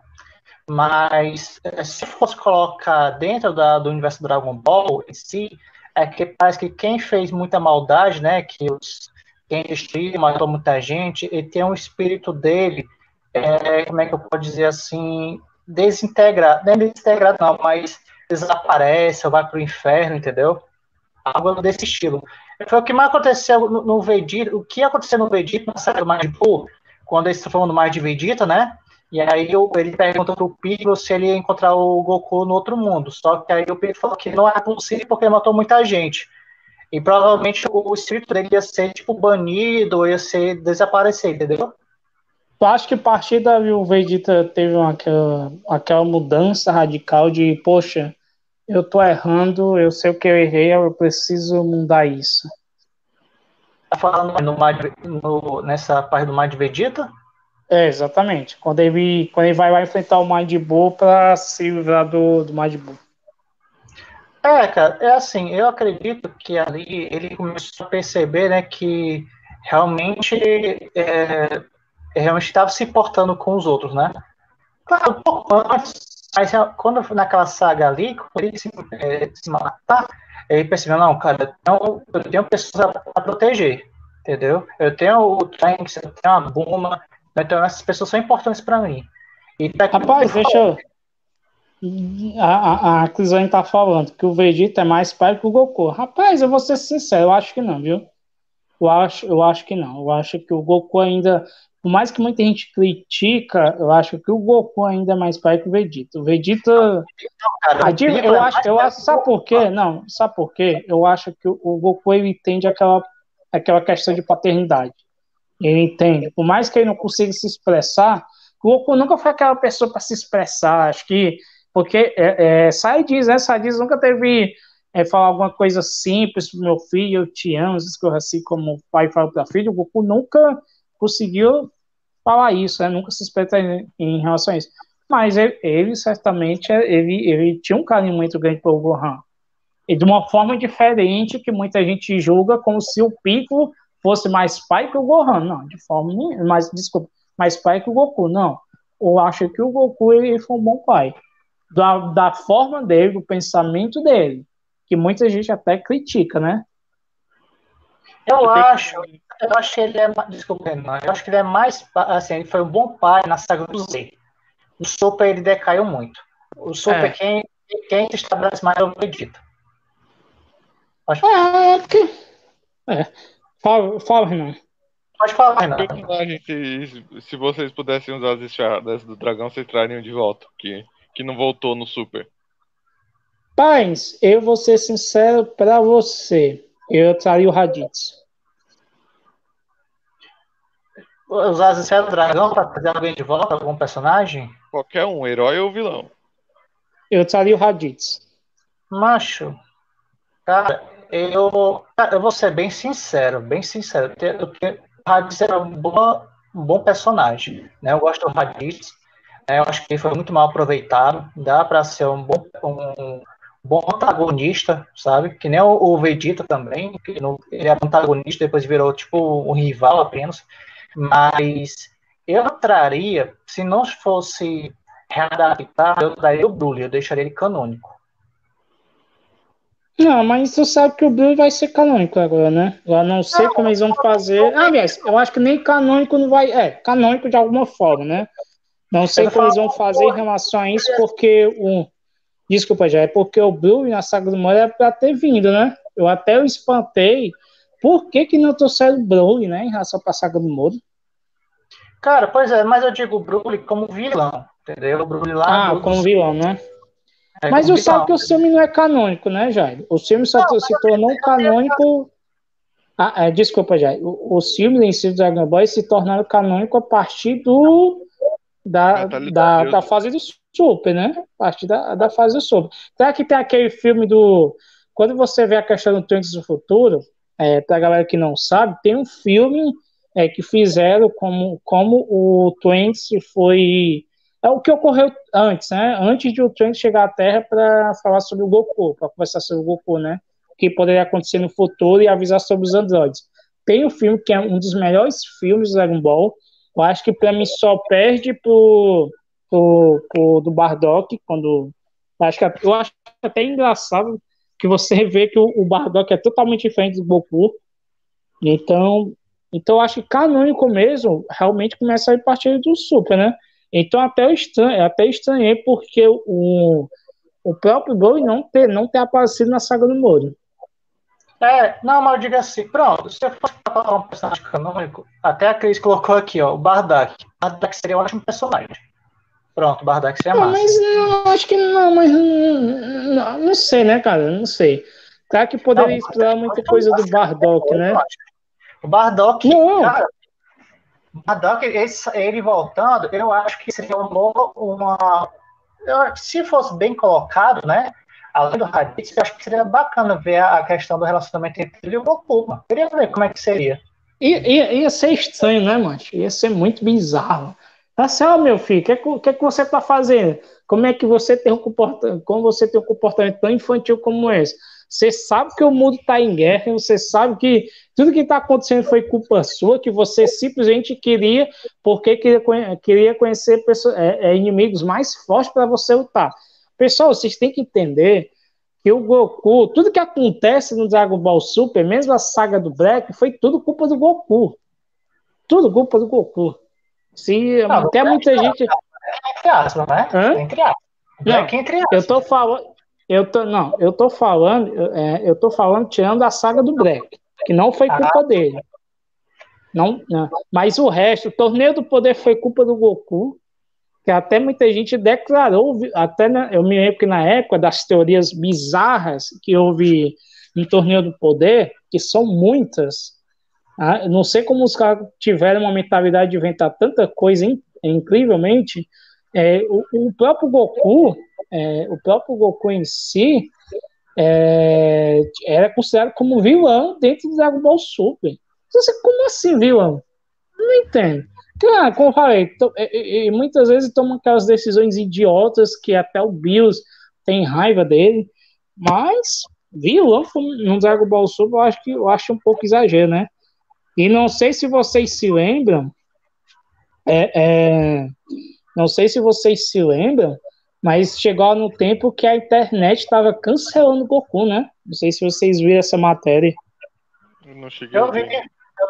Mas eh, se fosse colocar dentro da, do universo Dragon Ball em si, é que parece que quem fez muita maldade, né? Que os, quem destruiu, matou muita gente, ele tem um espírito dele, é, como é que eu posso dizer assim, desintegrado, não é desintegrado não, mas desaparece vai para o inferno, entendeu? Algo desse estilo. Foi o que mais aconteceu no, no Vegeta. O que aconteceu no Vegeta na série do Majin Buu, quando eles estão falando mais de Vegeta, né? E aí ele perguntou pro Piccolo se ele ia encontrar o Goku no outro mundo. Só que aí o Piccolo falou que não era possível porque ele matou muita gente. E provavelmente o espírito dele ia ser, tipo, banido, ia ser desaparecer, entendeu? Tu acha que a partir daí o Vegeta teve uma, aquela, aquela mudança radical de, poxa, eu tô errando, eu sei o que eu errei, eu preciso mudar isso. Tá falando no, no, nessa parte do Mind Vegeta? É, exatamente. Quando ele, quando ele vai lá enfrentar o Mind Buu pra se livrar do, do Mind Buu. É, cara, é assim, eu acredito que ali ele começou a perceber, né, que realmente é, realmente estava se portando com os outros, né? Claro, um pouco antes mas quando naquela saga ali, quando ele se, é, se matar, ele percebeu, não, cara, então, eu tenho pessoas a, proteger, entendeu? Eu tenho o Trunks, eu tenho a Buma, então essas pessoas são importantes para mim. E Rapaz, deixa eu... A, a, a Clisane tá falando que o Vegeta é mais pai que o Goku. Rapaz, eu vou ser sincero, eu acho que não, viu? Eu acho, eu acho que não. Eu acho que o Goku ainda por mais que muita gente critica, eu acho que o Goku ainda é mais pai que o Vegeta. O Vegeta. Cara, eu, acho, eu acho, sabe por quê? Não, sabe por quê? Eu acho que o Goku ele entende aquela, aquela questão de paternidade. Ele entende. Por mais que ele não consiga se expressar, o Goku nunca foi aquela pessoa para se expressar. Acho que. Porque é, é, sai diz, né? Sai diz nunca teve. É, falar alguma coisa simples pro meu filho, eu te amo, essas coisas assim, como o pai fala para filho, o Goku nunca conseguiu falar isso, né? nunca se espeta em, em, relação a isso. Mas ele, ele, certamente ele, ele tinha um carinho muito grande pelo Gohan. E de uma forma diferente que muita gente julga como se o Piccolo fosse mais pai que o Gohan. Não, de forma nenhuma. Mas, desculpa, mais pai que o Goku. Não. Eu acho que o Goku ele foi um bom pai. Da, da forma dele, do pensamento dele. Que muita gente até critica, né? Eu acho, eu acho que ele é. Desculpa, não. Eu acho que ele é mais. Assim, ele foi um bom pai na saga do Z. O Super ele decaiu muito. O Super, é. quem, quem se estabelece mais é o Vegeta. Acho... É, porque. É. Fala, fala, Renan. Pode falar, Renan. Se, se vocês pudessem usar as esferas do dragão, vocês trariam de volta, que, que não voltou no Super. Paz, eu vou ser sincero pra você. Eu traria o Raditz. usar do dragão para trazer alguém de volta, algum personagem? Qualquer um, herói ou vilão. Eu traria o Raditz. Macho, cara, eu, cara, eu vou ser bem sincero, bem sincero. O Raditz era um bom, um bom personagem, né? Eu gosto do Raditz. Né? Eu acho que ele foi muito mal aproveitado. Dá para ser um bom, um, bom antagonista, sabe? Que nem o, o Vegeta também, que no, ele era antagonista, depois virou tipo um rival apenas. Mas eu traria, se não fosse readaptado, eu traria o Broly, eu deixaria ele canônico. Não, mas tu sabe que o Broly vai ser canônico agora, né? Eu não sei como eles vão fazer. Ah, aliás, eu acho que nem canônico não vai. É, canônico de alguma forma, né? Não sei como eles vão fazer em relação a isso, porque o. Desculpa, já, é porque o Broly na saga do Moro é pra ter vindo, né? Eu até eu espantei por que, que não trouxeram o Broly, né, em relação à saga do Moro? Cara, pois é, mas eu digo o Broly como vilão, entendeu? O Broly lá. Ah, como vilão, né? É, mas eu sabe que o filme não é canônico, né, Jair? O filme só não, se tornou canônico. Ah, é, desculpa, Jair. Os filmes em si do Dragon Ball se tornaram canônico a partir do, da, da, da fase do Super, né? Parte da, da fase do Super. Será que tem aquele filme do. Quando você vê a questão do Trunks do Futuro, é, pra galera que não sabe, tem um filme é, que fizeram como, como o Trunks foi. É o que ocorreu antes, né? Antes de o Trunks chegar à Terra para falar sobre o Goku, para conversar sobre o Goku, né? O que poderia acontecer no futuro e avisar sobre os androides. Tem um filme que é um dos melhores filmes do Dragon Ball, eu acho que para mim só perde pro, pro, pro do Bardock, quando. Acho que, eu acho até engraçado que você vê que o, o Bardock é totalmente diferente do Goku. Então, então acho que canônico mesmo realmente começa a ir partir do Super, né? Então até eu estranho, até estranhei porque o, o próprio Broly não ter, não ter aparecido na saga do Moro. É, não, mas eu digo assim, pronto, se eu fosse falar um personagem canônico, até a Cris colocou aqui, ó, o Bardak. Bardak seria um ótimo personagem. Pronto, o Bardak seria não, massa. Mas não, acho que não, mas não, não sei, né, cara, não sei. Claro que poderia explorar muita coisa do Bardock, né? O Bardock, não. cara, o Bardock, ele, ele voltando, eu acho que seria uma, uma se fosse bem colocado, né, além do Raditz, eu acho que seria bacana ver a questão do relacionamento entre ele e o Goku. Queria ver como é que seria. Ia, ia, ia ser estranho, né, mano? Ia ser muito bizarro. Tá certo, meu filho, o que, é que, é que você tá fazendo? Como é que você tem um comportamento, como você tem um comportamento tão infantil como esse? Você sabe que o mundo está em guerra, você sabe que tudo que está acontecendo foi culpa sua, que você simplesmente queria, porque queria, queria conhecer pessoas, é, é, inimigos mais fortes para você lutar. Pessoal, vocês têm que entender que o Goku, tudo que acontece no Dragon Ball Super, mesmo a saga do Black, foi tudo culpa do Goku. Tudo culpa do Goku. Se não, até muita gente. Entre aspas, né? Hã? Entre aspas. Não, entre aspas. Eu tô falando. Eu tô, não, eu tô falando, é, eu tô falando tirando a saga do Black, que não foi culpa ah. dele. Não, não, mas o resto, o torneio do poder foi culpa do Goku que até muita gente declarou, até na, eu me lembro que na época das teorias bizarras que houve no Torneio do Poder, que são muitas, ah, não sei como os caras tiveram uma mentalidade de inventar tanta coisa in, incrivelmente, é, o, o, próprio Goku, é, o próprio Goku em si, é, era considerado como vilão dentro do Dragon Ball Super. Como assim vilão? Não entendo. Claro, como eu falei, e, e, muitas vezes tomam aquelas decisões idiotas que até o Bills tem raiva dele, mas vilão no Dragon Ball Super eu acho que eu acho um pouco exagero, né? E não sei se vocês se lembram, é, é, não sei se vocês se lembram, mas chegou no tempo que a internet estava cancelando o Goku, né? Não sei se vocês viram essa matéria. Eu não cheguei eu vi,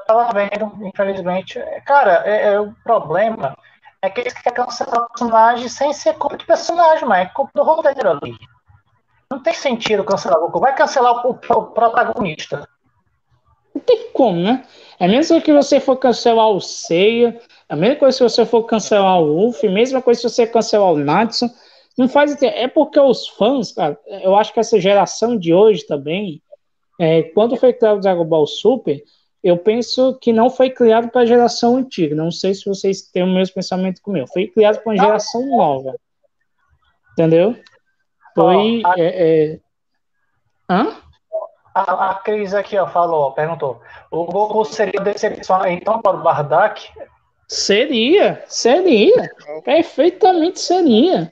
tava vendo, infelizmente. Cara, é, é, o problema é que eles querem cancelar o personagem sem ser culpa de personagem, mas é culpa do roteiro ali. Não tem sentido cancelar o. Vai cancelar o, o protagonista. Não tem como, né? É mesmo que você for cancelar o Seiya, é a mesma coisa se você for cancelar o Luffy, mesma coisa se você cancelar o Natsu. Não faz É porque os fãs, cara, eu acho que essa geração de hoje também, é, quando foi criado o Dragon Ball Super, eu penso que não foi criado para a geração antiga. Não sei se vocês têm o mesmo pensamento que o meu. Foi criado para uma geração nova. Entendeu? Foi. Oh, a... É, é... Hã? A, a Cris aqui ó, falou, perguntou. O Goku seria decepção então para o Bardak? Seria, seria. Perfeitamente seria.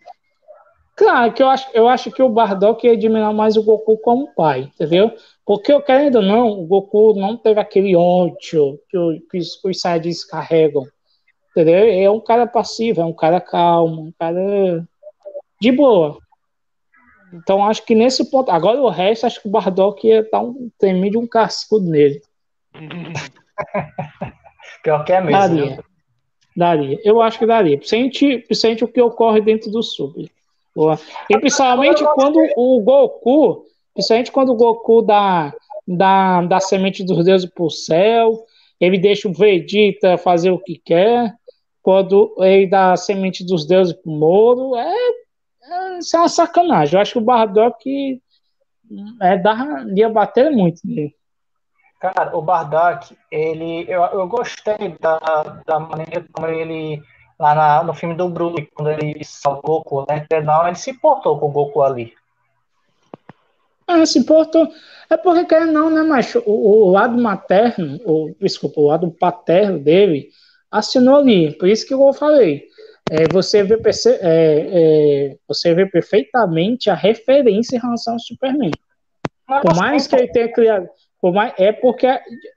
Claro que eu acho, eu acho que o Bardock ia admirar mais o Goku como pai, entendeu? Porque, eu querendo ou não, o Goku não teve aquele ódio que, o, que os, os Saiyajins carregam. Entendeu? É um cara passivo, é um cara calmo, um cara de boa. Então acho que nesse ponto. Agora o resto, acho que o Bardock ia dar um tremendo de um cascudo nele. Pior que é mesmo. Daria. Daria. Eu acho que daria. Sente, sente o que ocorre dentro do sub. E principalmente quando o Goku Principalmente quando o Goku dá, dá, dá semente dos deuses pro céu, ele deixa o Vegeta fazer o que quer. Quando ele dá semente dos deuses pro Moro, é, é, isso é uma sacanagem. Eu acho que o Bardock é, dá, ia bater muito nele. Cara, o Bardock, ele, eu, eu gostei da, da maneira como ele lá na, no filme do Broly, quando ele salvou o Goku, né? Não, ele se importou com o Goku ali. Ah, se importou. É porque quer não, né, mas o, o lado materno, o, desculpa, o lado paterno dele assinou ali. Por isso que eu falei. É, você, vê, é, é, você vê perfeitamente a referência em relação ao Superman. Por mais que ele tenha criado. Por mais, é porque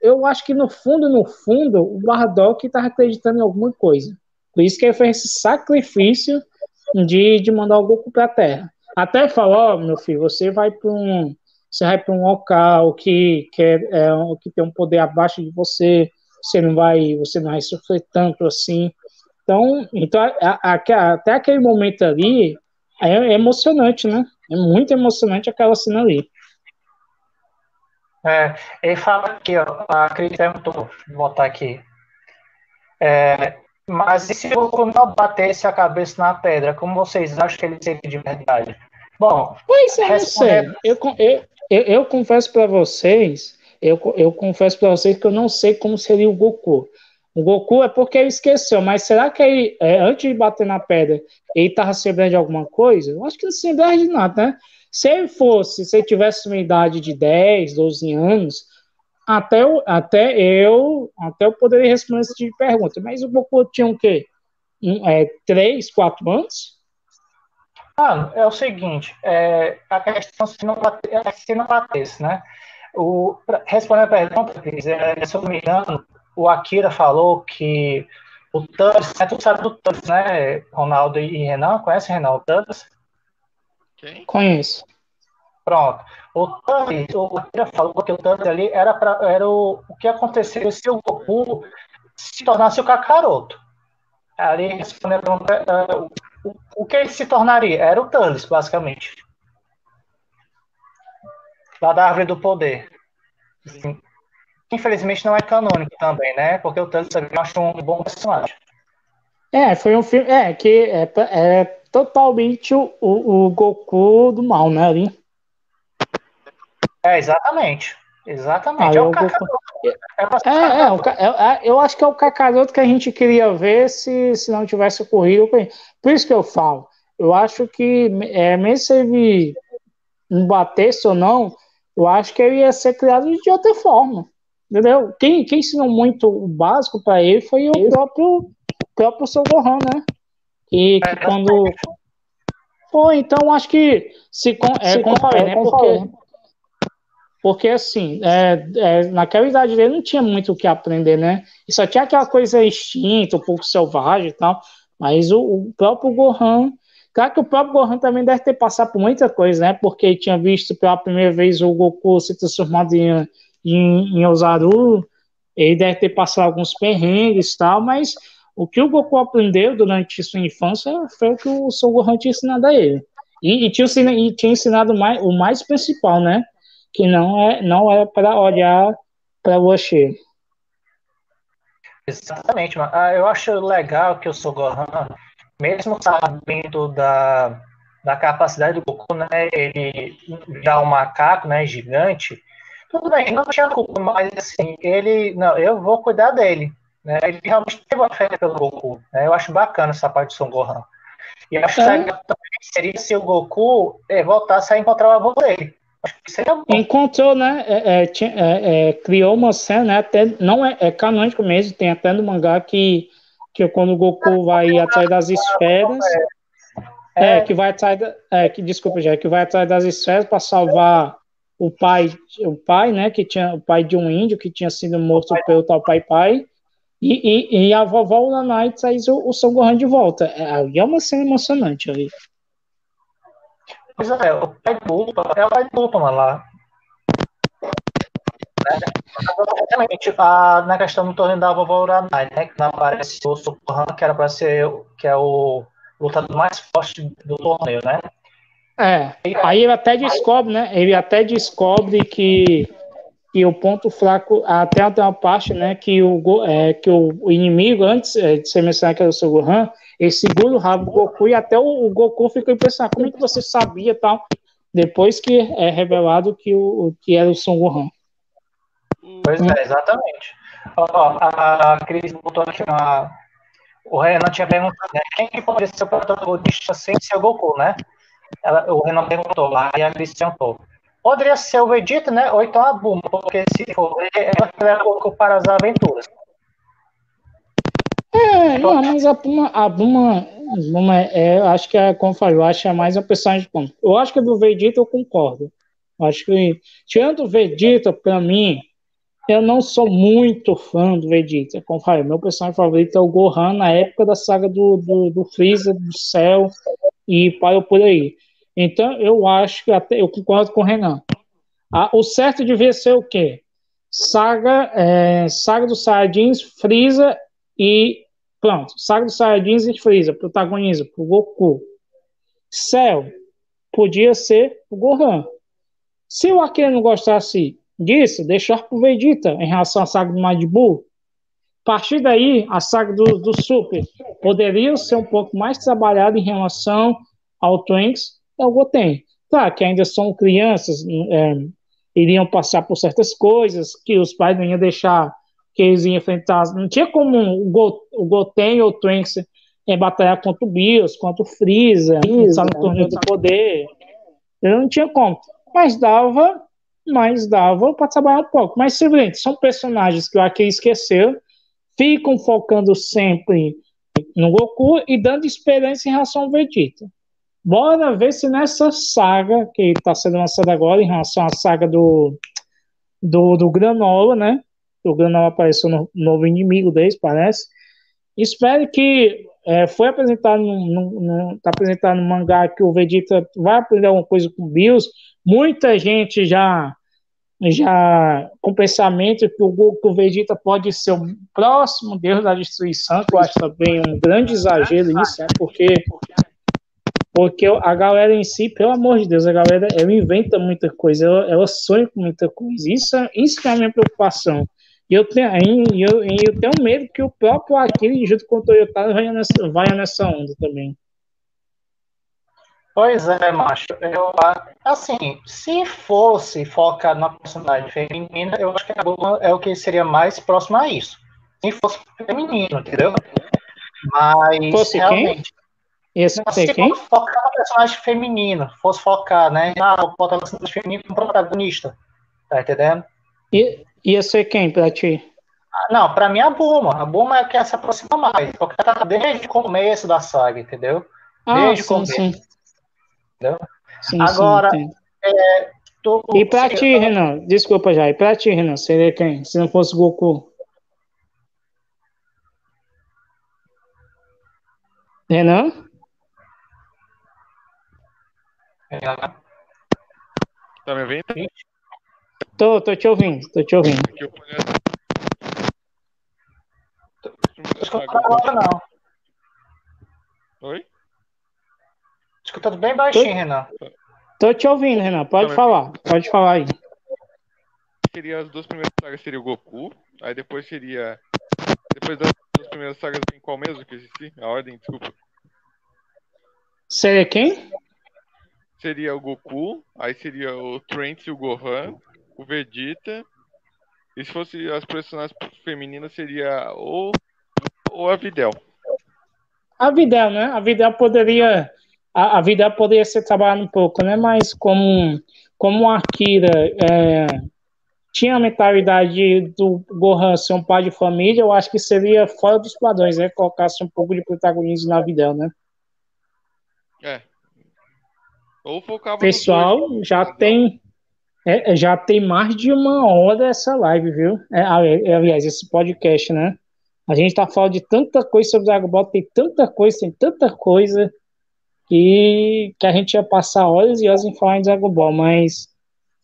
eu acho que no fundo, no fundo, o Bardock estava acreditando em alguma coisa. Por isso que ele fez esse sacrifício de, de mandar o Goku para a Terra. Até falou, oh, meu filho, você vai para um você vai para um local que, que, é, é, que tem um poder abaixo de você, você não vai, você não vai sofrer tanto assim. Então, então a, a, até aquele momento ali é, é, emocionante, né? É muito emocionante aquela cena ali. É, ele fala aqui, ó, a Cris perguntou, vou botar aqui. É, mas e se o Goku não batesse a cabeça na pedra, como vocês acham que ele seria de verdade? Bom, pois é, respondendo... eu, eu, eu, eu confesso para vocês, eu, eu confesso para vocês que eu não sei como seria o Goku. O Goku é porque ele esqueceu, mas será que ele, é, antes de bater na pedra, ele estava se lembrando de alguma coisa? Eu acho que não se lembrava de nada, né? Se ele fosse, se ele tivesse uma idade de 10, 12 anos, até eu, até eu, até eu poderia responder esse tipo de pergunta. Mas o Goku tinha o quê? Um, é, 3, 4 anos? Ah, é o seguinte, é, a questão se não, é se não batesse, né? O, respondendo a pergunta, Cris, é, se eu não me engano, o Akira falou que o Thanos, né, tu sabe do Thanos, né, Ronaldo e Renan? Conhece o Renan, o Thanos? Quem? Conheço. Pronto. O Thanos, o Akira falou que o Thanos ali era, pra, era o, o que aconteceria se o Goku se tornasse o Kakaroto. Ali pergunta, é, o, o que ele se tornaria? Era o Thanos, basicamente. Lá da Árvore do Poder. Assim, infelizmente não é canônico também, né? Porque o Thanos eu acho um bom personagem. É, foi um filme. É, que é, é totalmente o, o, o Goku do mal, né? Ali. É, exatamente. Exatamente. Ah, é o Kakaroto. É, é, é, é, eu acho que é o Kakaroto que a gente queria ver se, se não tivesse ocorrido. Por isso que eu falo. Eu acho que, é, mesmo se ele não batesse ou não, eu acho que ele ia ser criado de outra forma. Entendeu? Quem, quem ensinou muito o básico para ele foi o próprio, próprio Sr. Gohan, né? E que quando. Pô, então acho que se, é, se como falei, né? Porque porque, assim, é, é, naquela idade dele não tinha muito o que aprender, né? E só tinha aquela coisa extinta, um pouco selvagem e tal. Mas o, o próprio Gohan. Claro que o próprio Gohan também deve ter passado por muita coisa, né? Porque ele tinha visto pela primeira vez o Goku se transformado em, em, em Ozaru. Ele deve ter passado alguns perrengues e tal, mas o que o Goku aprendeu durante sua infância foi o que o Son Gohan tinha ensinado a ele. E, e, tinha, e tinha ensinado mais, o mais principal, né? Que não é, não é para olhar para você. Exatamente, mano. Ah, eu acho legal que o Sogohan, mesmo sabendo da, da capacidade do Goku, né, ele já um macaco, né, gigante, tudo bem, não tinha culpa, mas assim, ele, não, eu vou cuidar dele, né, ele realmente teve uma fé pelo Goku, né, eu acho bacana essa parte do Son Gohan. E acho é. que seria se o Goku eh, voltasse a encontrar o avô dele. Encontrou, né? É, é, é, é, criou uma cena, né, até não é, é canônico mesmo, tem até no mangá que, que quando o Goku vai atrás das esferas. É, que vai atrás. É, que, desculpa, já, que vai atrás das esferas para salvar o pai, o pai, né? Que tinha o pai de um índio que tinha sido morto pelo tal pai pai. E, e, e a vovó Nanai traz o, o Son Gohan de volta. É, é uma cena emocionante ali. Pois é, o pai Ultron é o pai do Ultron lá. Né? Exatamente, na questão do torneio da vovó Uranai, né? Que não aparece o Superhan, que era para ser que é o lutador mais forte do torneio, né? É, aí ele até descobre, né? Ele até descobre que, que o ponto fraco, até até uma parte, né? Que o, é, que o, inimigo, antes é, de ser mencionado que era o seu Gohan, ele segura o rabo do Goku e até o, o Goku fica impressionado. Como é que você sabia tal? Depois que é revelado que, o, que era o Son Gohan. Pois é, exatamente. Ó, a Cris botou aqui uma, o Renan tinha perguntado, né? Quem poderia ser o protagonista sem ser o Goku, né? Ela, o Renan perguntou lá e a Alice tentou. Poderia ser o Vegeta, né? Ou então a Buma, porque se for, ela leva o Goku para as aventuras. Não, mas a Buma, a Buma, Buma é, acho que é, como acho que é mais uma personagem bom. Eu acho que do Vegeta eu concordo. Acho que, tirando o Vegeta, pra mim, eu não sou muito fã do Vegeta. Como falei, meu personagem favorito é o Gohan na época da saga do, do, do Freeza, do Céu e para por aí. Então, eu acho que até eu concordo com o Renan. Ah, o certo devia ser o quê? Saga, é, saga dos Saiyajins, Freeza e Pronto, Saga dos Saiyajins e Freeza protagoniza pro Goku. Cell podia ser o Gohan. Se o Akira não gostasse disso, deixar pro Vegeta em relação à saga do Majin. A partir daí, a saga do, do Super poderia ser um pouco mais trabalhada em relação ao Trunks e ao Goten. Claro que ainda são crianças, é, iriam passar por certas coisas que os pais não iam deixar que eles iam enfrentar. Não tinha como o, Go, o Goten ou o Trunks é, batalhar contra o Bills, contra o Freeza, Freeza no torneio do poder. Não tinha como. Mas dava, mas dava para trabalhar um pouco. Mas simplesmente são personagens que o Aki esqueceu, ficam focando sempre no Goku e dando esperança em relação ao Vegeta. Bora ver se nessa saga que está sendo lançada agora, em relação à saga do, do, do Granola, né? O Granal apareceu no novo inimigo deles, parece. Espero que é, foi apresentado no, no, no, tá apresentado no mangá que o Vegeta vai aprender alguma coisa com o Bills. Muita gente já já com pensamento que o, que o Vegeta pode ser o próximo Deus da destruição, que eu acho também um grande exagero isso, né? porque porque a galera em si, pelo amor de Deus, a galera ela inventa muita coisa, ela, ela sonha com muita coisa. Isso, isso é a minha preocupação. E eu tenho, eu, eu tenho medo que o próprio Akira, junto com o Toyota, vai nessa, vai nessa onda também. Pois é, macho. Eu, assim, se fosse focar na personagem feminina, eu acho que a Bulma é o que seria mais próximo a isso. Se fosse feminino, entendeu? Mas fosse realmente. Quem? Esse se quem? fosse focar na personagem feminina, fosse focar, né? Ah, botar a personagem feminina como protagonista. Tá entendendo? E, Ia ser quem pra ti? Ah, não, pra mim é a Buma. A Buma é que se aproxima mais. Porque tá desde o começo da saga, entendeu? Ah, desde sim, o começo. Sim. Entendeu? Sim, Agora, sim, é, tô, e pra ti, eu... Renan, desculpa já, e pra ti, Renan, seria quem? Se não fosse Goku? Renan? Renan? Tá me ouvindo? Tô, tô te ouvindo, tô te ouvindo. agora não. Oi? Escutando bem baixinho, tô, Renan. Tô te ouvindo, Renan. Pode tá falar. Pode falar aí. Seria as duas primeiras sagas seria o Goku. Aí depois seria. Depois das duas primeiras sagas tem qual mesmo que existe? A ordem, desculpa. Seria quem? Seria o Goku, aí seria o Trunks e o Gohan, o Vegeta. E se fosse as personagens femininas, seria ou, ou a Videl. A Videl, né? A Videl poderia. A, a Videl poderia ser trabalhada um pouco, né? Mas como, como a Akira é, tinha a mentalidade do Gohan ser um pai de família, eu acho que seria fora dos padrões, né? Colocasse um pouco de protagonismo na Videl, né? É. Ou focava Pessoal, já tem é, é, já tem mais de uma hora essa live, viu? É, é, aliás, esse podcast, né? A gente tá falando de tanta coisa sobre Dragon Ball, tem tanta coisa, tem tanta coisa que, que a gente ia passar horas e horas em falar em Dragon Ball, mas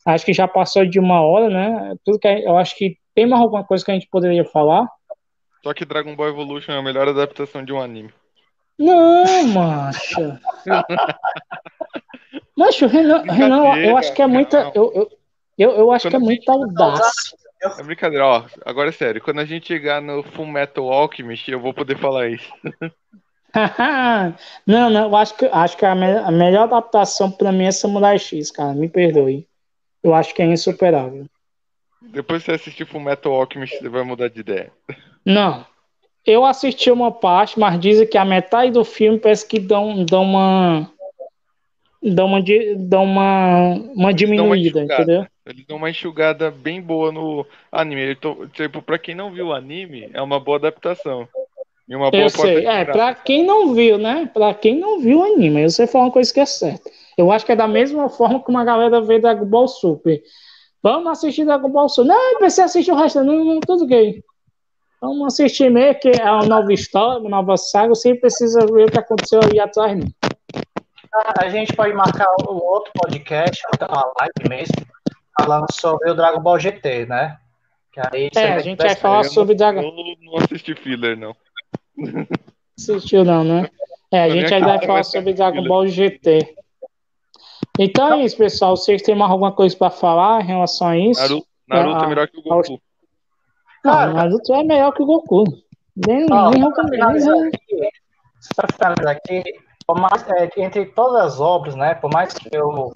acho que já passou de uma hora, né? Tudo que eu acho que tem mais alguma coisa que a gente poderia falar. Só que Dragon Ball Evolution é a melhor adaptação de um anime. Não, macho. Macho, Renan, Renan, eu acho que é muita. Eu, eu, eu, eu acho Quando que é muita audácia. É brincadeira, ó. Agora é sério. Quando a gente chegar no Full Metal Alchemist, eu vou poder falar isso. não, não, eu acho que, acho que a, me a melhor adaptação pra mim é Samurai X, cara. Me perdoe. Eu acho que é insuperável. Depois que você assistir Full Metal Alchemist, você vai mudar de ideia. Não. eu assisti uma parte, mas dizem que a metade do filme parece que dão, dão uma. Dão uma, dão uma, uma diminuída, uma entendeu? Eles dão uma enxugada bem boa no anime. Tipo, pra quem não viu o anime, é uma boa adaptação. E uma boa eu sei. É, pra quem não viu, né? Pra quem não viu o anime, você fala uma coisa que é certa. Eu acho que é da mesma forma que uma galera vê Dragon Ball Super. Vamos assistir Dragon Ball Super. Não, você assiste o resto, não, não tudo gay. Vamos assistir meio que é uma nova história, uma nova saga, você precisa ver o que aconteceu ali atrás. Né? A gente pode marcar um outro podcast, uma live mesmo, falando sobre o Dragon Ball GT, né? é, a gente vai falar sobre Dragon Ball. Não assisti filler, não. Assistiu, não, né? É, a gente ainda vai falar sobre Dragon Ball GT. Então é isso, pessoal. Vocês têm mais alguma coisa para falar em relação a isso? Naruto, Naruto é, é melhor que o Goku. O Naruto é melhor que o Goku. Nem, oh, nem, Só finalizar aqui, por mais, é, entre todas as obras, né, por mais que eu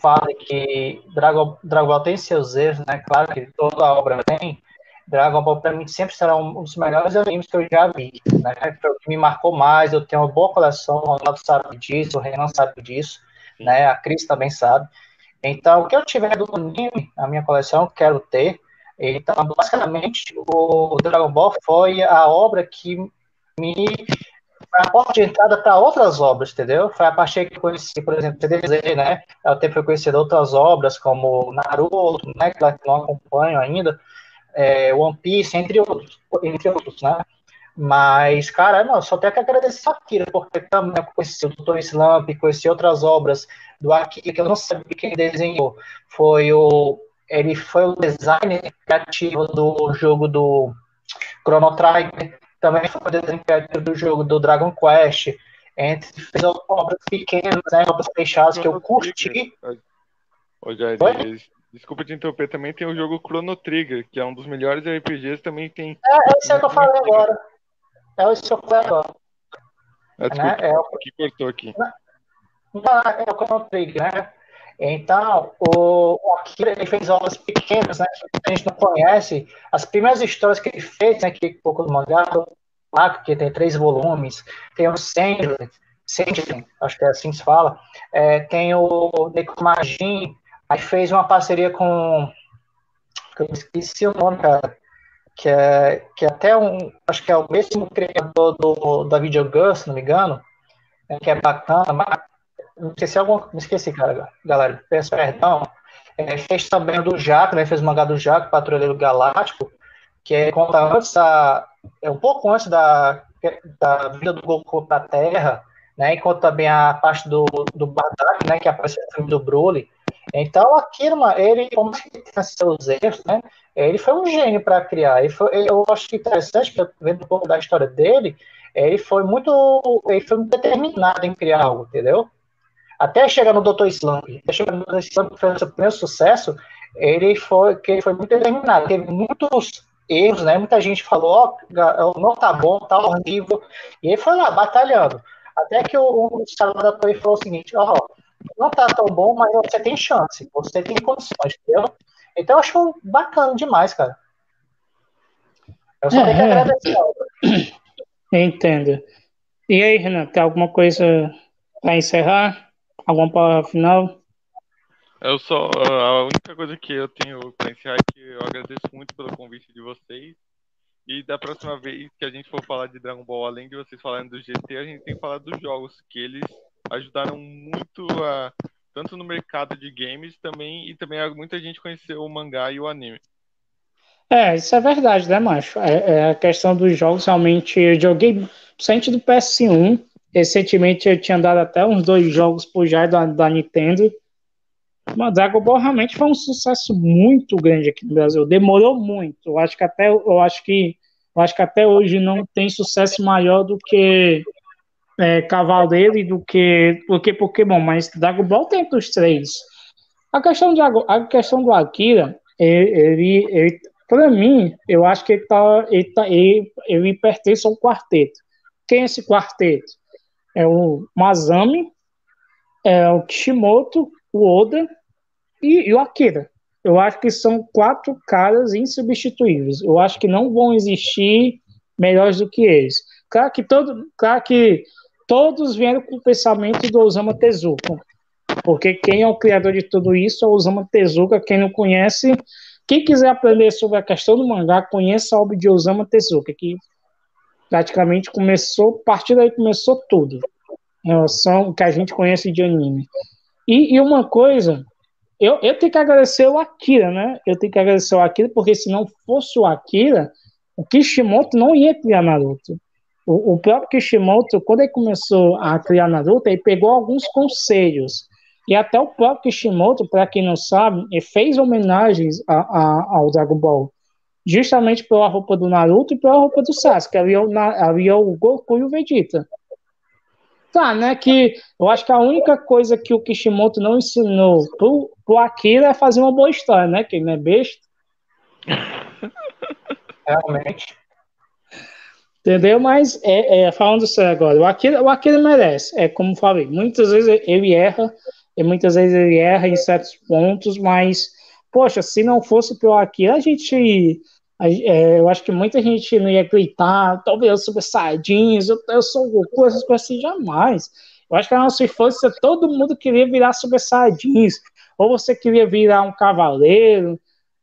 fale que Dragon, Dragon Ball tem seus erros, né, claro que toda a obra tem, Dragon Ball para mim sempre será um dos melhores animes que eu já vi, né, que me marcou mais, eu tenho uma boa coleção, o Ronaldo sabe disso, o Renan sabe disso, né? A Cris também sabe. Então, o que eu tiver do anime, a minha coleção, quero ter. Então, basicamente, o Dragon Ball foi a obra que me foi a porta de entrada para outras obras, entendeu? Foi a partir que eu conheci, por exemplo, TDZ, né? Eu até fui conhecer outras obras, como Naruto, né? Que não acompanho ainda, é, One Piece, entre outros, entre outros, né? Mas, cara, não, só tenho que agradecer a Akira, porque também conheci o Dr. Slump, conheci outras obras do Akira, que eu não sabia quem desenhou. Foi o. Ele foi o designer criativo do jogo do Chrono Trigger, também foi criativo do jogo do Dragon Quest. Entre fez obras pequenas, né, obras fechadas que eu curti. Ô, Jair, desculpa te interromper, também tem o jogo Chrono Trigger, que é um dos melhores RPGs, também tem. É, esse é o que eu falei agora. É o Choclador. Ah, né? É o que cortou aqui. Não, é o Chrono Trigger, né? Então, o, o Akira ele fez obras pequenas, né? Que a gente não conhece. As primeiras histórias que ele fez, né? Que pouco do mangá, que tem três volumes, tem o Sandler, acho que é assim que se fala. É, tem o Nekomajin, aí fez uma parceria com. Eu esqueci o nome, cara que é, que é até um, acho que é o mesmo criador do, da Videogame, se não me engano, é, que é bacana, esqueci algum, me esqueci, cara, galera, peço perdão, é, fez também o do Jaco, né, fez o mangá do Jaco, Patrulheiro Galáctico, que é, conta antes da, é um pouco antes da, da vida do Goku para a Terra, né, e conta também a parte do, do Bardak, né, que aparece no filme do Broly, então, aquilo, ele, como ele tem seus erros, né? Ele foi um gênio para criar. Ele foi, eu acho interessante, vendo um pouco da história dele, ele foi muito, ele foi muito determinado em criar algo, entendeu? Até chegar no Dr. Slump, até chegar no Dr. Slump, que foi o seu primeiro sucesso, ele foi, que ele foi muito determinado. Teve muitos erros, né? Muita gente falou, ó, oh, não tá bom, tá horrível. E ele foi lá, batalhando. Até que o, da Toei falou o seguinte, ó, oh, não tá tão bom, mas você tem chance, você tem condições, entendeu? Então eu acho bacana demais, cara. Eu só é, tenho que é. agradecer. Entendo. E aí, Renan, tem alguma coisa para encerrar? Alguma palavra final? Eu só. A única coisa que eu tenho para encerrar é que eu agradeço muito pelo convite de vocês. E da próxima vez que a gente for falar de Dragon Ball, além de vocês falarem do GT, a gente tem que falar dos jogos, que eles ajudaram muito a tanto no mercado de games também e também muita gente conheceu o mangá e o anime. É, isso é verdade, né, macho? É, é a questão dos jogos, realmente, eu joguei sente do PS1, recentemente eu tinha dado até uns dois jogos pro Jair da, da Nintendo, mas Dragon Ball realmente foi um sucesso muito grande aqui no Brasil, demorou muito, eu acho que até, eu acho que, eu acho que até hoje não tem sucesso maior do que é, Cavaleiro do que, do que Pokémon, mas Dragon Ball tem os três. A questão, de, a questão do Akira, ele, ele, para mim, eu acho que ele, tá, ele, tá, ele, ele pertence ao quarteto. Quem é esse quarteto? É o Masami, é o Kishimoto, o Oda e, e o Akira. Eu acho que são quatro caras insubstituíveis. Eu acho que não vão existir melhores do que eles. Claro que, todo, claro que todos vieram com o pensamento do Osama Tezuka, porque quem é o criador de tudo isso é o Osama Tezuka, quem não conhece, quem quiser aprender sobre a questão do mangá, conheça a obra de Osama Tezuka, que praticamente começou, a partir daí começou tudo, em relação ao que a gente conhece de anime. E, e uma coisa, eu, eu tenho que agradecer o Akira, né? Eu tenho que agradecer o Akira, porque se não fosse o Akira, o Kishimoto não ia criar Naruto. O, o próprio Kishimoto, quando ele começou a criar Naruto, ele pegou alguns conselhos. E até o próprio Kishimoto, para quem não sabe, fez homenagens a, a, ao Dragon Ball. Justamente pela roupa do Naruto e pela roupa do Sasuke. Havia o, havia o Goku e o Vegeta. Tá, né? Que eu acho que a única coisa que o Kishimoto não ensinou pro, pro Akira é fazer uma boa história, né? Que ele não é besta. Realmente. Entendeu? Mas, é, é, falando sério agora, o Akira, o Akira merece. É como falei, muitas vezes ele erra, e muitas vezes ele erra em certos pontos, mas, poxa, se não fosse pelo Akira, a gente é, eu acho que muita gente não ia gritar, talvez eu super saiyajins, eu, eu sou Goku, essas coisas assim, jamais. Eu acho que a nossa infância, todo mundo queria virar super saiyajins, ou você queria virar um cavaleiro,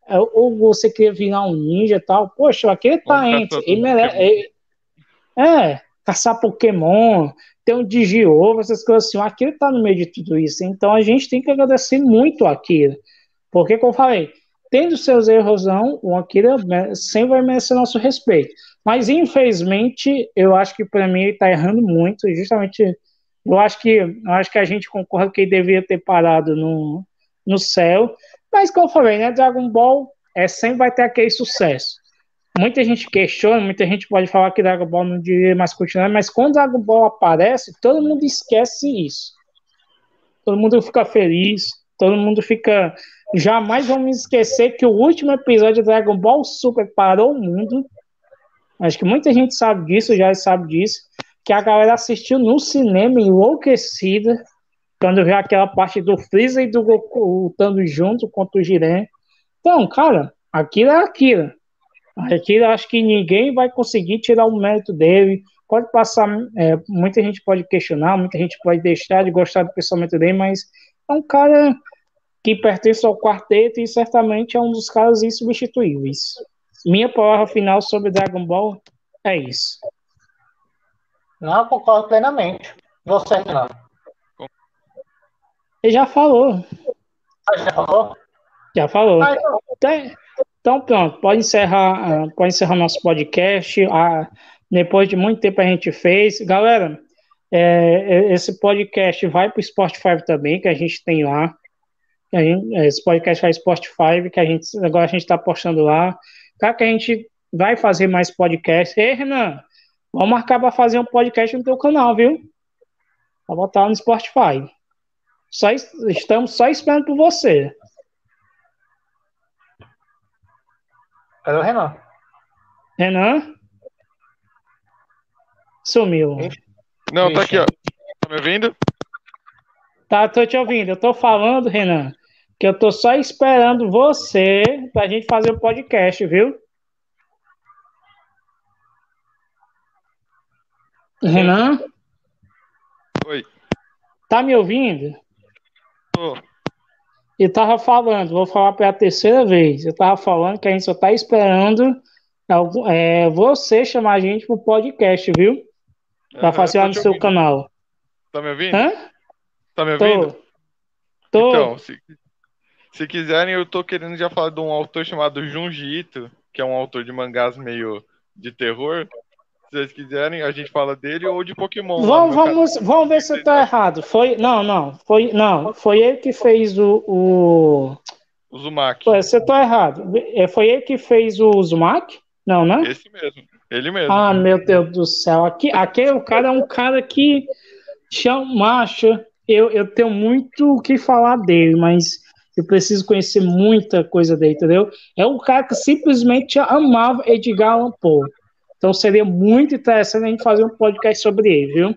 é, ou você queria virar um ninja e tal. Poxa, aquele tá entre. Ele merece, é, é, caçar Pokémon, ter um Digiovo, essas coisas assim. Aquilo tá no meio de tudo isso. Então a gente tem que agradecer muito aquilo. Porque, como falei, tendo seus erros, não, o Akira sempre vai merecer nosso respeito. Mas, infelizmente, eu acho que para mim ele está errando muito. Justamente, eu acho que eu acho que a gente concorda que ele deveria ter parado no, no céu. Mas, como eu falei, né, Dragon Ball é, sempre vai ter aquele sucesso. Muita gente questiona, muita gente pode falar que Dragon Ball não deveria mais continuar, mas quando Dragon Ball aparece, todo mundo esquece isso. Todo mundo fica feliz, todo mundo fica Jamais vamos esquecer que o último episódio de Dragon Ball Super parou o mundo. Acho que muita gente sabe disso, já sabe disso. Que a galera assistiu no cinema enlouquecida quando viu aquela parte do Freeza e do Goku lutando junto contra o Jiren. Então, cara, aquilo é aquilo. Aquilo acho que ninguém vai conseguir tirar o mérito dele. Pode passar, é, muita gente pode questionar, muita gente pode deixar de gostar do pensamento dele, mas é um cara que pertence ao quarteto e certamente é um dos caras insubstituíveis. Minha palavra final sobre Dragon Ball é isso. Não, concordo plenamente. Você não. Ele já falou. Ah, já falou? Já falou. Ah, então... Então, então... pronto, pode encerrar, uh, pode encerrar nosso podcast. Uh, depois de muito tempo a gente fez. Galera, é, esse podcast vai para o Spotify também, que a gente tem lá. A gente, esse podcast faz Spotify, que a gente agora a gente está postando lá. Claro que a gente vai fazer mais podcast. Ei, Renan, vamos marcar para fazer um podcast no teu canal, viu? Para botar no Spotify. Só, estamos só esperando por você. Cadê o Renan? Renan? Sumiu. Não, tá aqui, ó. Tá me ouvindo? Tá, tô te ouvindo. Eu tô falando, Renan, que eu tô só esperando você pra gente fazer o podcast, viu? Renan? Oi. Tá me ouvindo? Tô. Eu tava falando, vou falar pela terceira vez. Eu tava falando que a gente só tá esperando é, você chamar a gente pro podcast, viu? Pra fazer lá no seu canal. Tá me ouvindo? Hã? Tá me ouvindo? Tô. Então, se, se quiserem, eu tô querendo já falar de um autor chamado Junji Ito, que é um autor de mangás meio de terror. Se vocês quiserem, a gente fala dele ou de Pokémon. Vamos, vamos, vamos ver se eu tô errado. Foi, não, não, foi, não, foi ele que fez o, o... Zumak. Você tá errado. É, foi ele que fez o Zumak? Não, né? Esse mesmo. Ele mesmo. Ah, meu Deus do céu. Aqui, aquele o cara é um cara que chama, eu, eu tenho muito o que falar dele, mas eu preciso conhecer muita coisa dele, entendeu? É um cara que simplesmente amava Edgar Allan Poe. Então seria muito interessante a gente fazer um podcast sobre ele, viu?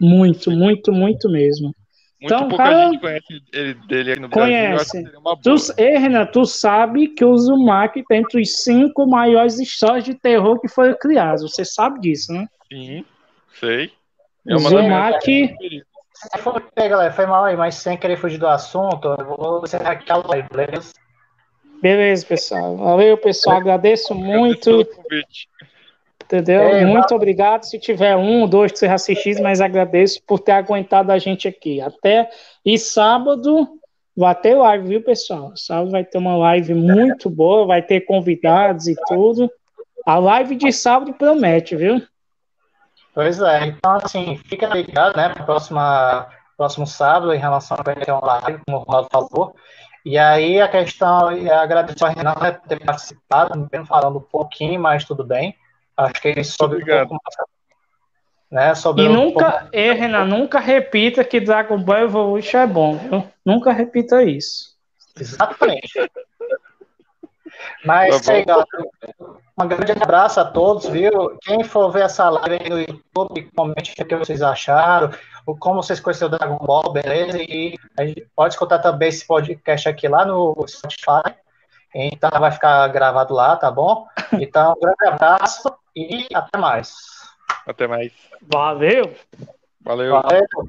Muito, muito, muito mesmo. Muito então, pouca cara, gente conhece ele, dele aqui no conhece. Brasil. Conhece. Tu, Renan, tu sabe que o Uzumaki tem entre os cinco maiores histórias de terror que foram criadas. Você sabe disso, né? Sim, sei. É Uzumaki... Foi, galera, foi mal aí, mas sem querer fugir do assunto, eu vou encerrar aqui a live, beleza? Beleza, pessoal. Valeu, pessoal. Agradeço muito. Entendeu? É, muito obrigado. Se tiver um, dois que você assistir, mas agradeço por ter aguentado a gente aqui. Até e sábado vai ter live, viu, pessoal? Sábado vai ter uma live muito boa, vai ter convidados e tudo. A live de sábado promete, viu? Pois é. Então, assim, fica ligado, né, para próxima próximo sábado em relação a ter uma live, como o Ronaldo falou. E aí a questão, agradeço a Renan por ter participado, mesmo falando um pouquinho, mas tudo bem. Acho que ele soube um pouco mais, né, sobre e nunca, pouco... é, Renan, nunca repita que Dragon Ball Evolution é bom, viu? Nunca repita isso. Exatamente. Mas, tá aí, galera, um grande abraço a todos, viu? Quem for ver essa live no YouTube, comente o que vocês acharam, como vocês conheceram o Dragon Ball, beleza? E pode escutar também esse podcast aqui lá no Spotify. Então vai ficar gravado lá, tá bom? Então, um grande abraço e até mais. Até mais. Valeu. Valeu. Valeu.